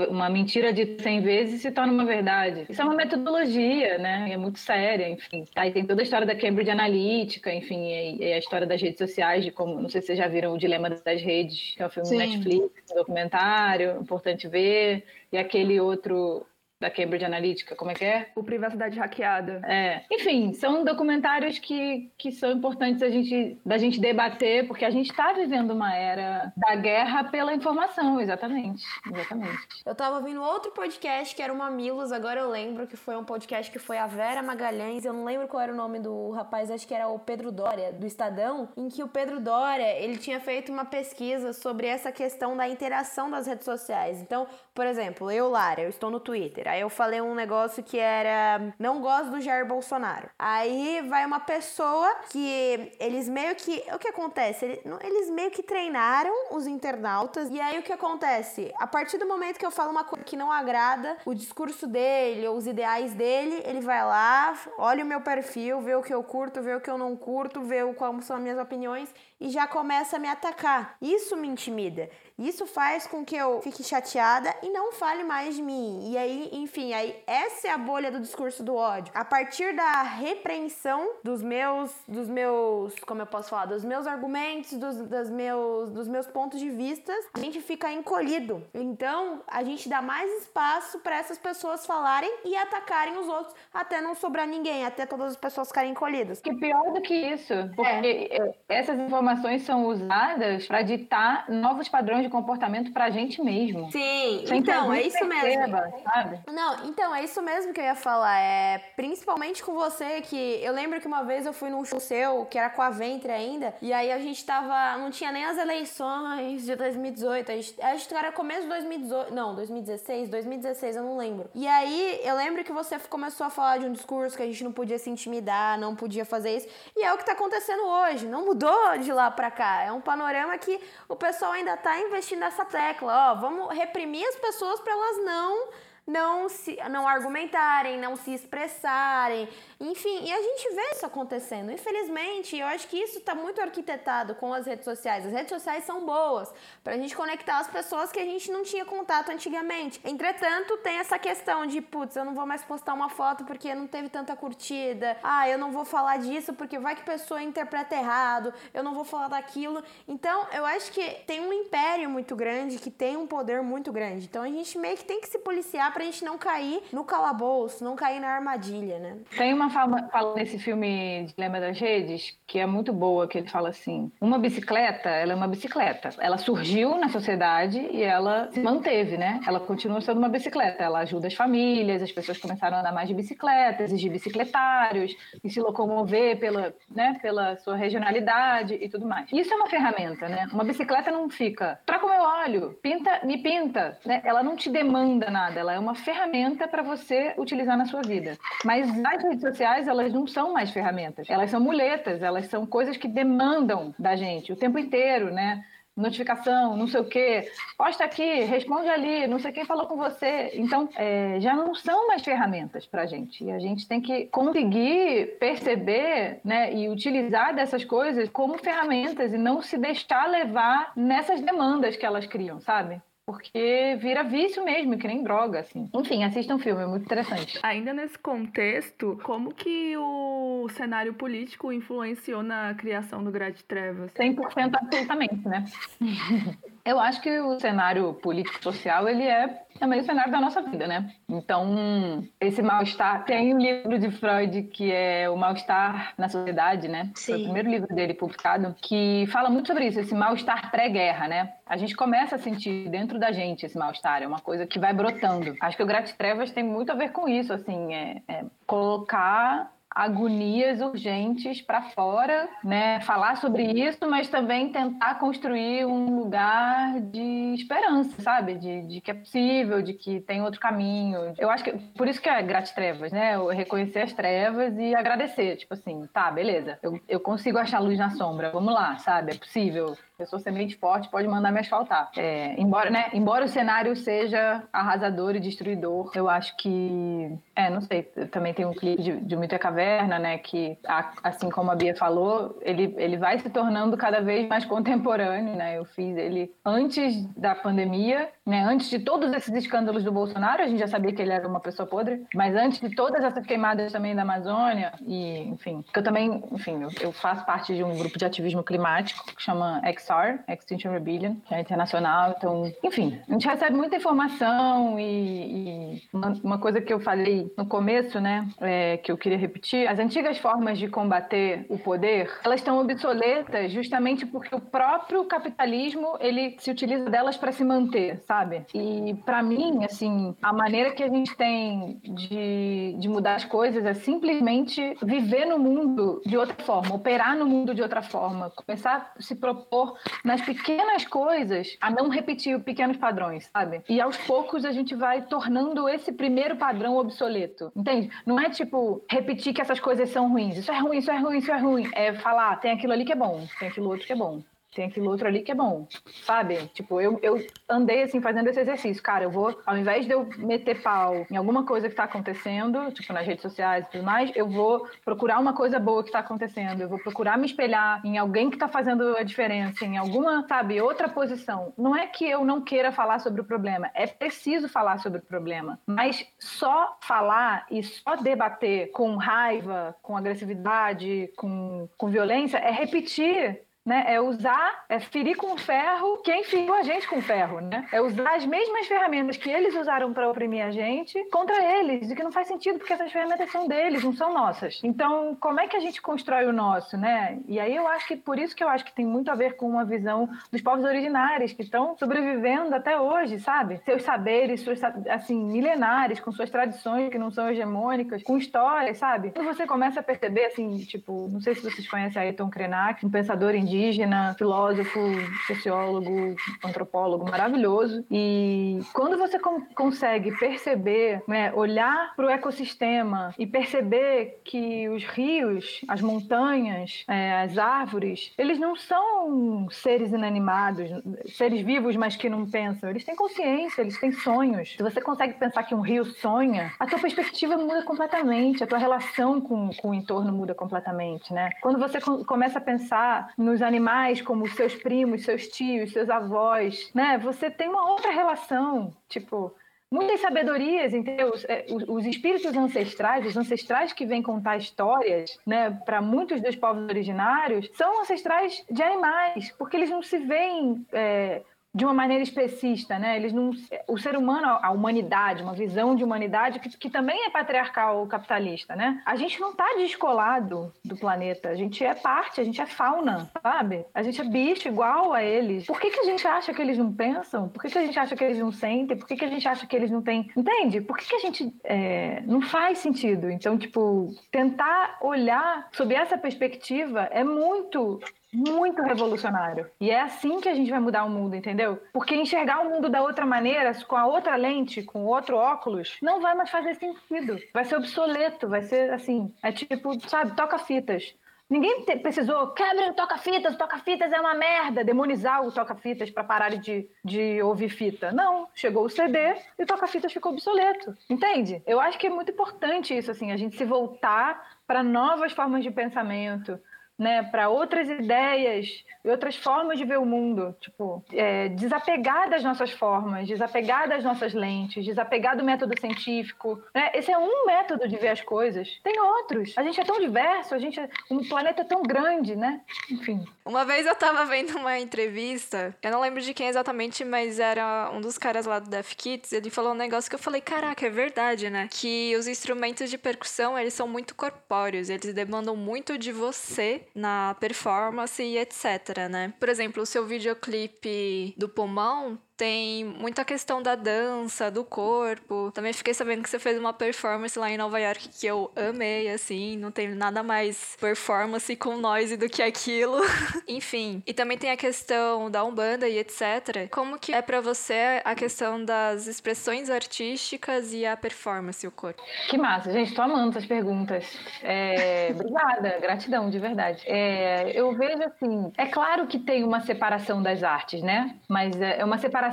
uma mentira de 100 vezes se torna uma verdade verdade. Isso é uma metodologia, né? É muito séria, enfim. Aí tem toda a história da Cambridge Analytica, enfim, e, a história das redes sociais, de como, não sei se vocês já viram o Dilema das Redes, que é um filme Sim. Netflix, um documentário, importante ver. E aquele outro da Cambridge Analytica, como é que é? O Privacidade Hackeada. É. Enfim, são documentários que, que são importantes a gente, da gente debater, porque a gente está vivendo uma era da guerra pela informação, exatamente. Exatamente. Eu estava ouvindo outro podcast que era o Mamilos, agora eu lembro que foi um podcast que foi a Vera Magalhães, eu não lembro qual era o nome do rapaz, acho que era o Pedro Dória, do Estadão, em que o Pedro Dória, ele tinha feito uma pesquisa sobre essa questão da interação das redes sociais. Então, por exemplo, eu, Lara, eu estou no Twitter. Aí eu falei um negócio que era não gosto do Jair Bolsonaro. Aí vai uma pessoa que eles meio que. O que acontece? Eles meio que treinaram os internautas. E aí o que acontece? A partir do momento que eu falo uma coisa que não agrada o discurso dele ou os ideais dele, ele vai lá, olha o meu perfil, vê o que eu curto, vê o que eu não curto, vê como são as minhas opiniões e já começa a me atacar. Isso me intimida. Isso faz com que eu fique chateada e não fale mais de mim. E aí, enfim, aí essa é a bolha do discurso do ódio. A partir da repreensão dos meus, dos meus, como eu posso falar, dos meus argumentos, dos, dos meus, dos meus pontos de vista, a gente fica encolhido. Então, a gente dá mais espaço para essas pessoas falarem e atacarem os outros até não sobrar ninguém, até todas as pessoas ficarem encolhidas. Que pior do que isso, porque é. essas informações são usadas para ditar novos padrões de comportamento pra gente mesmo. Sim, Sem então, é isso perceba, mesmo. Sabe? Não, então, é isso mesmo que eu ia falar. É, principalmente com você, que eu lembro que uma vez eu fui num show seu, que era com a Ventre ainda, e aí a gente tava. Não tinha nem as eleições de 2018. A gente, a gente era começo de 2018. Não, 2016, 2016, eu não lembro. E aí eu lembro que você começou a falar de um discurso que a gente não podia se intimidar, não podia fazer isso. E é o que tá acontecendo hoje. Não mudou de lá pra cá. É um panorama que o pessoal ainda tá investindo nessa tecla, ó, vamos reprimir as pessoas para elas não não se não argumentarem, não se expressarem, enfim, e a gente vê isso acontecendo. Infelizmente, eu acho que isso está muito arquitetado com as redes sociais. As redes sociais são boas para a gente conectar as pessoas que a gente não tinha contato antigamente. Entretanto, tem essa questão de, putz, eu não vou mais postar uma foto porque não teve tanta curtida. Ah, eu não vou falar disso porque vai que a pessoa interpreta errado. Eu não vou falar daquilo. Então, eu acho que tem um império muito grande que tem um poder muito grande. Então, a gente meio que tem que se policiar pra gente não cair no calabouço, não cair na armadilha, né? Tem uma fala, fala nesse filme Dilema das Redes que é muito boa, que ele fala assim: uma bicicleta, ela é uma bicicleta. Ela surgiu na sociedade e ela se manteve, né? Ela continua sendo uma bicicleta. Ela ajuda as famílias, as pessoas começaram a andar mais de bicicleta, exigir bicicletários e se locomover pela, né, pela sua regionalidade e tudo mais. Isso é uma ferramenta, né? Uma bicicleta não fica, troca o meu óleo, pinta, me pinta, né? Ela não te demanda nada, ela é uma ferramenta para você utilizar na sua vida. Mas as redes sociais, elas não são mais ferramentas, elas são muletas, elas são coisas que demandam da gente o tempo inteiro, né? notificação, não sei o quê, posta aqui, responde ali, não sei quem falou com você. Então, é, já não são mais ferramentas para a gente. E a gente tem que conseguir perceber né, e utilizar dessas coisas como ferramentas e não se deixar levar nessas demandas que elas criam, sabe? Porque vira vício mesmo, que nem droga, assim. Enfim, assista um filme, é muito interessante. Ainda nesse contexto, como que o cenário político influenciou na criação do Grade Trevas? 100% absolutamente, né? Eu acho que o cenário político-social, ele é também o cenário da nossa vida, né? Então, esse mal-estar... Tem um livro de Freud que é O Mal-Estar na Sociedade, né? Sim. Foi o primeiro livro dele publicado, que fala muito sobre isso, esse mal-estar pré-guerra, né? A gente começa a sentir dentro da gente esse mal-estar, é uma coisa que vai brotando. Acho que o Grátis Trevas tem muito a ver com isso, assim, é, é colocar agonias urgentes para fora, né? Falar sobre isso, mas também tentar construir um lugar de esperança, sabe? De, de que é possível, de que tem outro caminho. Eu acho que por isso que é grátis trevas, né? Eu reconhecer as trevas e agradecer, tipo assim, tá, beleza. Eu, eu consigo achar luz na sombra. Vamos lá, sabe? É possível eu sou semente forte, pode mandar me asfaltar. É, embora, né, embora o cenário seja arrasador e destruidor, eu acho que. É, não sei, também tem um clipe de, de Mito e Caverna, né, que, assim como a Bia falou, ele, ele vai se tornando cada vez mais contemporâneo, né? Eu fiz ele antes da pandemia, né, antes de todos esses escândalos do Bolsonaro, a gente já sabia que ele era uma pessoa podre, mas antes de todas essas queimadas também da Amazônia, e, enfim, que eu também, enfim, eu, eu faço parte de um grupo de ativismo climático que chama XR, Extinction Rebellion, que é internacional. Então, enfim, a gente recebe muita informação e, e uma, uma, coisa que eu falei no começo, né, é, que eu queria repetir, as antigas formas de combater o poder, elas estão obsoletas justamente porque o próprio capitalismo, ele se utiliza delas para se manter, sabe? E para mim, assim, a maneira que a gente tem de, de mudar as coisas é simplesmente viver no mundo de outra forma, operar no mundo de outra forma, começar a se propor nas pequenas coisas a não repetir os pequenos padrões, sabe? E aos poucos a gente vai tornando esse primeiro padrão obsoleto, entende? Não é tipo repetir que essas coisas são ruins. Isso é ruim, isso é ruim, isso é ruim. É falar, tem aquilo ali que é bom, tem aquilo outro que é bom tem aquilo outro ali que é bom, sabe? Tipo, eu, eu andei assim fazendo esse exercício. Cara, eu vou, ao invés de eu meter pau em alguma coisa que tá acontecendo, tipo nas redes sociais e tudo mais, eu vou procurar uma coisa boa que tá acontecendo. Eu vou procurar me espelhar em alguém que tá fazendo a diferença, em alguma, sabe, outra posição. Não é que eu não queira falar sobre o problema, é preciso falar sobre o problema. Mas só falar e só debater com raiva, com agressividade, com, com violência, é repetir né? É usar, é ferir com ferro quem feriu a gente com ferro, né? É usar as mesmas ferramentas que eles usaram para oprimir a gente contra eles, e que não faz sentido porque essas ferramentas são deles, não são nossas. Então, como é que a gente constrói o nosso, né? E aí eu acho que por isso que eu acho que tem muito a ver com uma visão dos povos originários que estão sobrevivendo até hoje, sabe? Seus saberes, suas assim, milenares, com suas tradições que não são hegemônicas, com histórias, sabe? Quando você começa a perceber assim, tipo, não sei se vocês conhecem Ayrton Krenak, um pensador indígena indígena, filósofo, sociólogo, antropólogo maravilhoso. E quando você consegue perceber, né, olhar para o ecossistema e perceber que os rios, as montanhas, é, as árvores, eles não são seres inanimados, seres vivos, mas que não pensam. Eles têm consciência, eles têm sonhos. Se você consegue pensar que um rio sonha, a tua perspectiva muda completamente, a tua relação com, com o entorno muda completamente, né? Quando você começa a pensar nos os animais como seus primos, seus tios, seus avós, né? Você tem uma outra relação, tipo, muitas sabedorias, entendeu? É, os, os, espíritos ancestrais, os ancestrais que vêm contar histórias, né, para muitos dos povos originários, são ancestrais de animais, porque eles não se veem é, de uma maneira especista, né? Eles não, o ser humano, a humanidade, uma visão de humanidade que, que também é patriarcal capitalista, né? A gente não está descolado do planeta, a gente é parte, a gente é fauna, sabe? A gente é bicho igual a eles. Por que, que a gente acha que eles não pensam? Por que, que a gente acha que eles não sentem? Por que, que a gente acha que eles não têm? Entende? Por que, que a gente é, não faz sentido? Então, tipo, tentar olhar sob essa perspectiva é muito muito revolucionário. E é assim que a gente vai mudar o mundo, entendeu? Porque enxergar o mundo da outra maneira, com a outra lente, com outro óculos, não vai mais fazer sentido. Vai ser obsoleto, vai ser assim. É tipo, sabe, toca fitas. Ninguém precisou, quebre o toca-fitas, o toca-fitas é uma merda, demonizar o toca-fitas para parar de, de ouvir fita. Não, chegou o CD e o toca-fitas ficou obsoleto. Entende? Eu acho que é muito importante isso, assim, a gente se voltar para novas formas de pensamento, né, para outras ideias e outras formas de ver o mundo, tipo, é, desapegar das nossas formas, desapegar das nossas lentes, desapegar do método científico. Né? Esse é um método de ver as coisas. Tem outros. A gente é tão diverso, a gente, é, um planeta é tão grande, né? Enfim. Uma vez eu tava vendo uma entrevista, eu não lembro de quem exatamente, mas era um dos caras lá do Death Kits, ele falou um negócio que eu falei, caraca, é verdade, né? Que os instrumentos de percussão, eles são muito corpóreos, eles demandam muito de você na performance e etc, né? Por exemplo, o seu videoclipe do pulmão tem muita questão da dança, do corpo. Também fiquei sabendo que você fez uma performance lá em Nova York que eu amei, assim. Não tem nada mais performance com noise do que aquilo. Enfim. E também tem a questão da Umbanda e etc. Como que é para você a questão das expressões artísticas e a performance, o corpo? Que massa, gente. Tô amando essas perguntas. É... Obrigada, gratidão, de verdade. É... Eu vejo assim, é claro que tem uma separação das artes, né? Mas é uma separação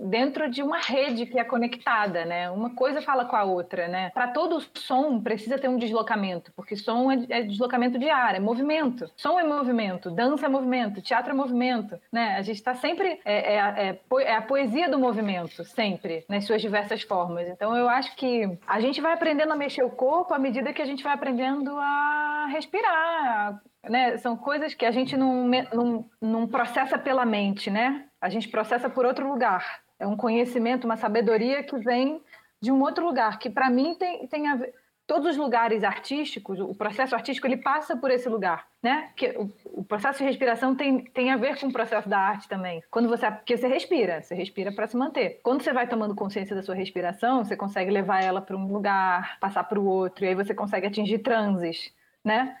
dentro de uma rede que é conectada, né? Uma coisa fala com a outra, né? Para todo som precisa ter um deslocamento, porque som é, é deslocamento de ar, é movimento. Som é movimento, dança é movimento, teatro é movimento, né? A gente está sempre é, é, é, é, a poesia do movimento, sempre nas suas diversas formas. Então eu acho que a gente vai aprendendo a mexer o corpo à medida que a gente vai aprendendo a respirar, né? São coisas que a gente não, não, não processa pela mente, né? A gente processa por outro lugar. É um conhecimento, uma sabedoria que vem de um outro lugar, que para mim tem, tem a ver. Todos os lugares artísticos, o processo artístico, ele passa por esse lugar, né? Que o, o, processo de respiração tem, tem a ver com o processo da arte também. Quando você, porque você respira, você respira para se manter. Quando você vai tomando consciência da sua respiração, você consegue levar ela para um lugar, passar para o outro, e aí você consegue atingir transes, né?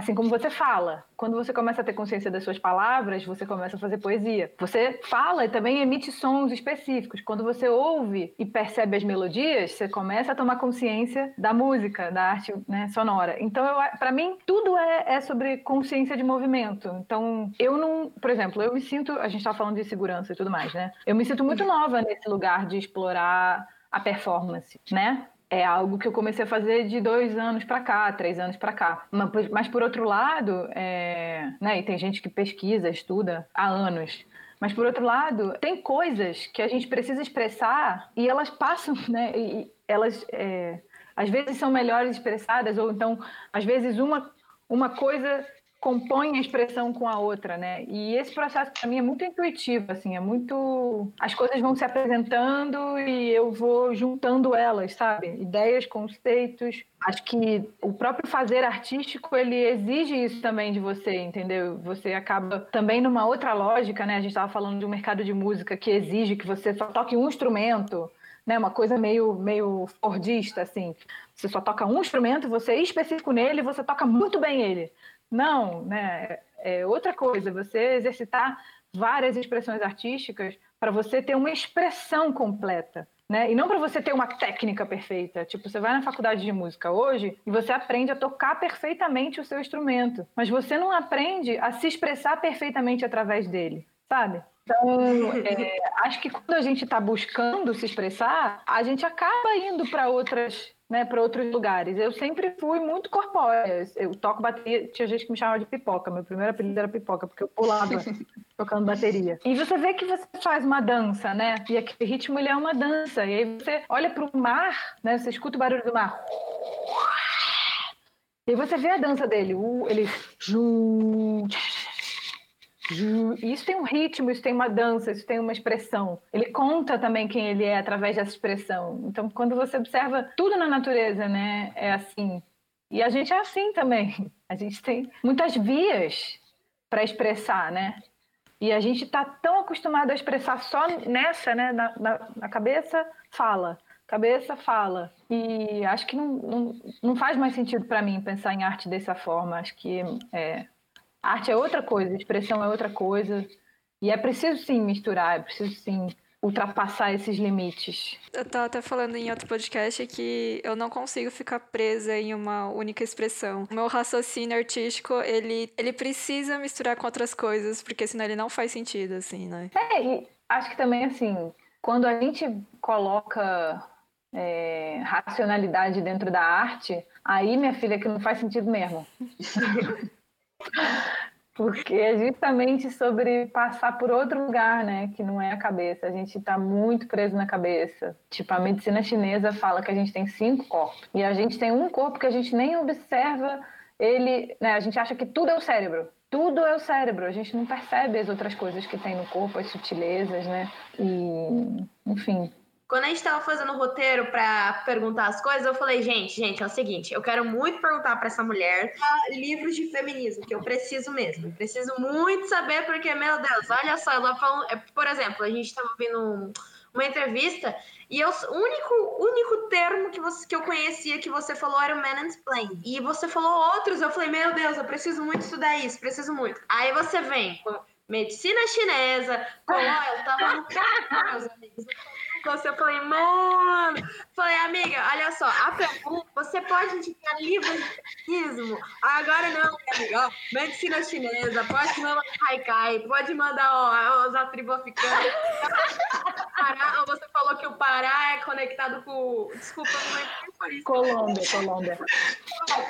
Assim como você fala. Quando você começa a ter consciência das suas palavras, você começa a fazer poesia. Você fala e também emite sons específicos. Quando você ouve e percebe as melodias, você começa a tomar consciência da música, da arte né, sonora. Então, para mim, tudo é, é, sobre consciência de movimento. Então, eu não. Por exemplo, eu me sinto. A gente estava falando de segurança e tudo mais, né? Eu me sinto muito nova nesse lugar de explorar a performance, né? É algo que eu comecei a fazer de dois anos para cá, três anos para cá. Mas, por outro lado, é, né, e tem gente que pesquisa, estuda há anos. Mas por outro lado, tem coisas que a gente precisa expressar e elas passam, né? E elas é, às vezes são melhores expressadas ou então às vezes uma uma coisa compõe a expressão com a outra, né? E esse processo para mim é muito intuitivo, assim, é muito as coisas vão se apresentando e eu vou juntando elas, sabe? Ideias, conceitos. Acho que o próprio fazer artístico ele exige isso também de você, entendeu? Você acaba também numa outra lógica, né? A gente estava falando de um mercado de música que exige que você só toque um instrumento. Né, uma coisa meio, meio fordista, assim. Você só toca um instrumento, você é específico nele, você toca muito bem ele. Não, né? É outra coisa, você exercitar várias expressões artísticas para você ter uma expressão completa. Né? E não para você ter uma técnica perfeita. Tipo, você vai na faculdade de música hoje e você aprende a tocar perfeitamente o seu instrumento, mas você não aprende a se expressar perfeitamente através dele, sabe? Então, é, acho que quando a gente está buscando se expressar, a gente acaba indo para outras né, para outros lugares. Eu sempre fui muito corpórea. Eu toco bateria, tinha gente que me chamava de pipoca. Meu primeiro apelido era pipoca, porque eu pulava tocando bateria. E você vê que você faz uma dança, né? E aquele ritmo ele é uma dança. E aí você olha para o mar, né? Você escuta o barulho do mar. E aí você vê a dança dele. Ele isso tem um ritmo, isso tem uma dança, isso tem uma expressão. Ele conta também quem ele é através dessa expressão. Então, quando você observa tudo na natureza, né, é assim. E a gente é assim também. A gente tem muitas vias para expressar, né? E a gente está tão acostumado a expressar só nessa, né? Na, na, na, cabeça, fala. Cabeça, fala. E acho que não, não, não faz mais sentido para mim pensar em arte dessa forma. Acho que é, Arte é outra coisa, expressão é outra coisa. E é preciso sim misturar, é preciso sim ultrapassar esses limites. Eu tava até falando em outro podcast que eu não consigo ficar presa em uma única expressão. O meu raciocínio artístico, ele, ele precisa misturar com outras coisas, porque senão ele não faz sentido, assim, né? É, e acho que também, assim, quando a gente coloca é, racionalidade dentro da arte, aí, minha filha, que não faz sentido mesmo. Porque é justamente sobre passar por outro lugar, né? Que não é a cabeça. A gente está muito preso na cabeça. Tipo, a medicina chinesa fala que a gente tem cinco corpos. E a gente tem um corpo que a gente nem observa ele. Né? A gente acha que tudo é o cérebro. Tudo é o cérebro. A gente não percebe as outras coisas que tem no corpo, as sutilezas, né? E, enfim, quando a gente tava fazendo o roteiro para perguntar as coisas, eu falei, gente, gente, é o seguinte, eu quero muito perguntar para essa mulher livros de feminismo, que eu preciso mesmo. Preciso muito saber, porque, meu Deus, olha só, ela falou. É, por exemplo, a gente tava vendo uma entrevista e eu, o único, único termo que, você, que eu conhecia que você falou era o mansplain. E você falou outros, eu falei, meu Deus, eu preciso muito estudar isso, preciso muito. Aí você vem com medicina chinesa, com, ó, eu tava no carro, meus amigos você, eu falei, mano. Falei, amiga, olha só, a pergunta, você pode indicar livros de feminismo? Agora não, amiga, ó, medicina chinesa, pode mandar Haikai, pode mandar ó, os tribo africana. Pará, você falou que o Pará é conectado com. Desculpa, não é Colômbia, Colômbia.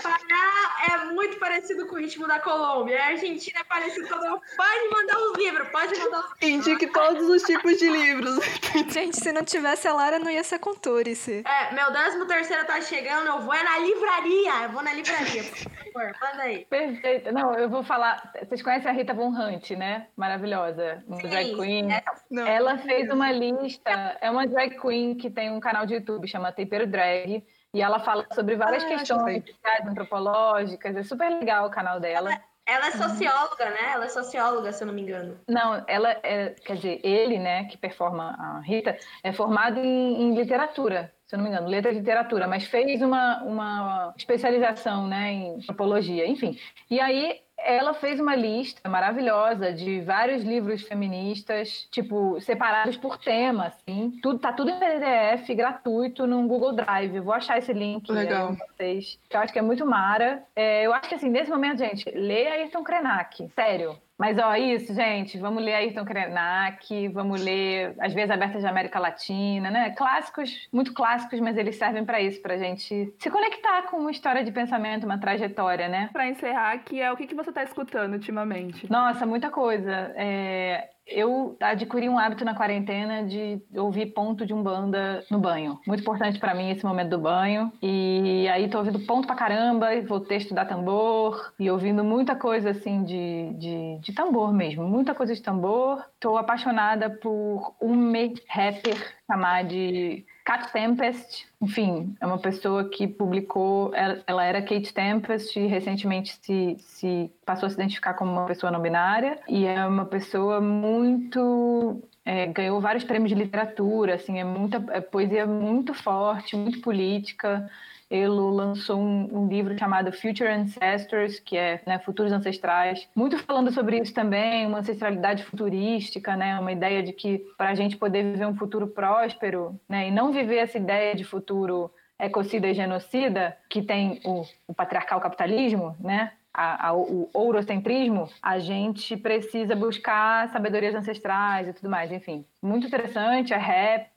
Pará é muito parecido com o ritmo da Colômbia. A Argentina é parecido com o. Pode mandar os livros, pode mandar os livros. Indique todos os tipos de livros. Gente, se não tivesse a Lara, não ia ser Conturice. É, meu décimo terceiro tá chegando, eu vou é na livraria. Eu vou na livraria, por favor, manda aí. Perfeito. Não, eu vou falar. Vocês conhecem a Rita Von Hunt, né? Maravilhosa. Uma drag queen. É. Ela fez uma lista. É uma drag queen que tem um canal de YouTube, chama Tempero Drag. E ela fala sobre várias ah, questões antropológicas. É super legal o canal dela. Ela é socióloga, né? Ela é socióloga, se eu não me engano. Não, ela é, quer dizer, ele, né, que performa a Rita, é formado em, em literatura, se eu não me engano, letra de literatura, mas fez uma, uma especialização, né, em antropologia, enfim. E aí ela fez uma lista maravilhosa de vários livros feministas, tipo, separados por tema, assim. Tudo, tá tudo em PDF, gratuito, no Google Drive. Eu vou achar esse link Legal. pra vocês. Eu acho que é muito mara. É, eu acho que, assim, nesse momento, gente, leia Ayrton Krenak. Sério. Mas, ó, isso, gente, vamos ler Ayrton Krenak, vamos ler As Vezes Abertas da América Latina, né? Clássicos, muito clássicos, mas eles servem para isso, pra gente se conectar com uma história de pensamento, uma trajetória, né? Para encerrar, que é o que, que você tá escutando ultimamente? Nossa, muita coisa. É, eu adquiri um hábito na quarentena de ouvir ponto de umbanda no banho. Muito importante para mim esse momento do banho. E aí tô ouvindo ponto pra caramba, e vou ter estudar tambor, e ouvindo muita coisa assim de, de, de tambor mesmo, muita coisa de tambor. Tô apaixonada por um rapper chamado de Cat Tempest, enfim, é uma pessoa que publicou, ela era Kate Tempest e recentemente se, se passou a se identificar como uma pessoa não binária e é uma pessoa muito é, ganhou vários prêmios de literatura, assim, é muita é poesia muito forte, muito política. Ele lançou um, um, livro chamado Future Ancestors, que é né, Futuros Ancestrais, muito falando sobre isso também, uma ancestralidade futurística, né, uma ideia de que para a gente poder viver um futuro próspero né, e não viver essa ideia de futuro ecocida e genocida, que tem o, o patriarcal capitalismo, né, a, a, o ourocentrismo, a gente precisa buscar sabedorias ancestrais e tudo mais. Enfim, muito interessante, é rap,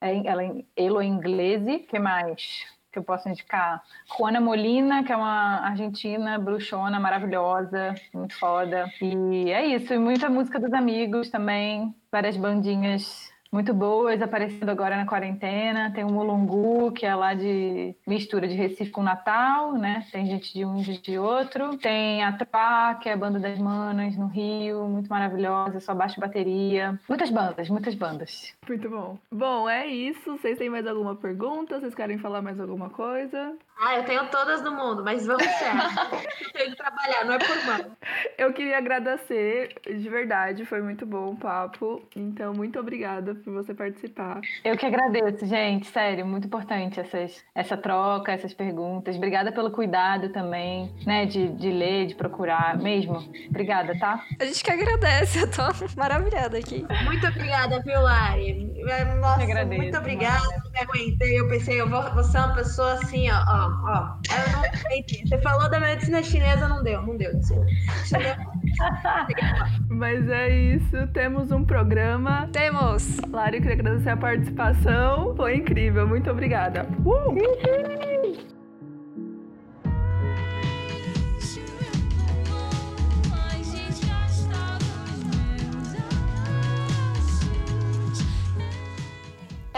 é, ela, é elo inglese, que mais? Que eu posso indicar. Juana Molina, que é uma argentina bruxona maravilhosa, muito foda. E é isso, e muita música dos amigos também, várias bandinhas muito boas aparecendo agora na quarentena. Tem o Mulungu, que é lá de mistura de Recife com Natal, né? Tem gente de um e de outro. Tem a Troá, que é a banda das manas no Rio, muito maravilhosa, só baixo bateria. Muitas bandas, muitas bandas. Muito bom. Bom, é isso. Vocês têm mais alguma pergunta? Vocês querem falar mais alguma coisa? Ah, eu tenho todas do mundo, mas vamos certo. tenho que trabalhar, não é por mal. Eu queria agradecer, de verdade, foi muito bom o papo. Então, muito obrigada por você participar. Eu que agradeço, gente, sério, muito importante essas, essa troca, essas perguntas. Obrigada pelo cuidado também, né, de, de ler, de procurar mesmo. Obrigada, tá? A gente que agradece, eu tô maravilhada aqui. Muito obrigada, viu, Lari? Nossa, agradeço, muito obrigada. Eu me aguentei, eu pensei, eu vou, vou ser uma pessoa assim, ó, ó ó, eu não entendi. Você falou da medicina chinesa, não deu, não deu. Mas é isso, temos um programa. Temos! Lari, eu queria agradecer a participação. Foi incrível, muito obrigada. Uh!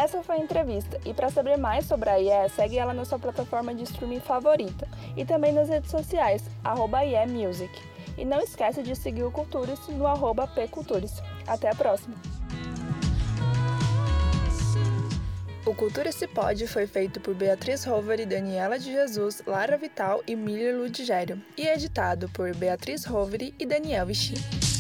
Essa foi a entrevista, e para saber mais sobre a IE, segue ela na sua plataforma de streaming favorita e também nas redes sociais, arroba IE Music. E não esquece de seguir o Culturis no arroba. Até a próxima! O Cultura Se Pode foi feito por Beatriz Rover Daniela de Jesus, Lara Vital e Miller Ludgério, e editado por Beatriz Rover e Daniel Vichy.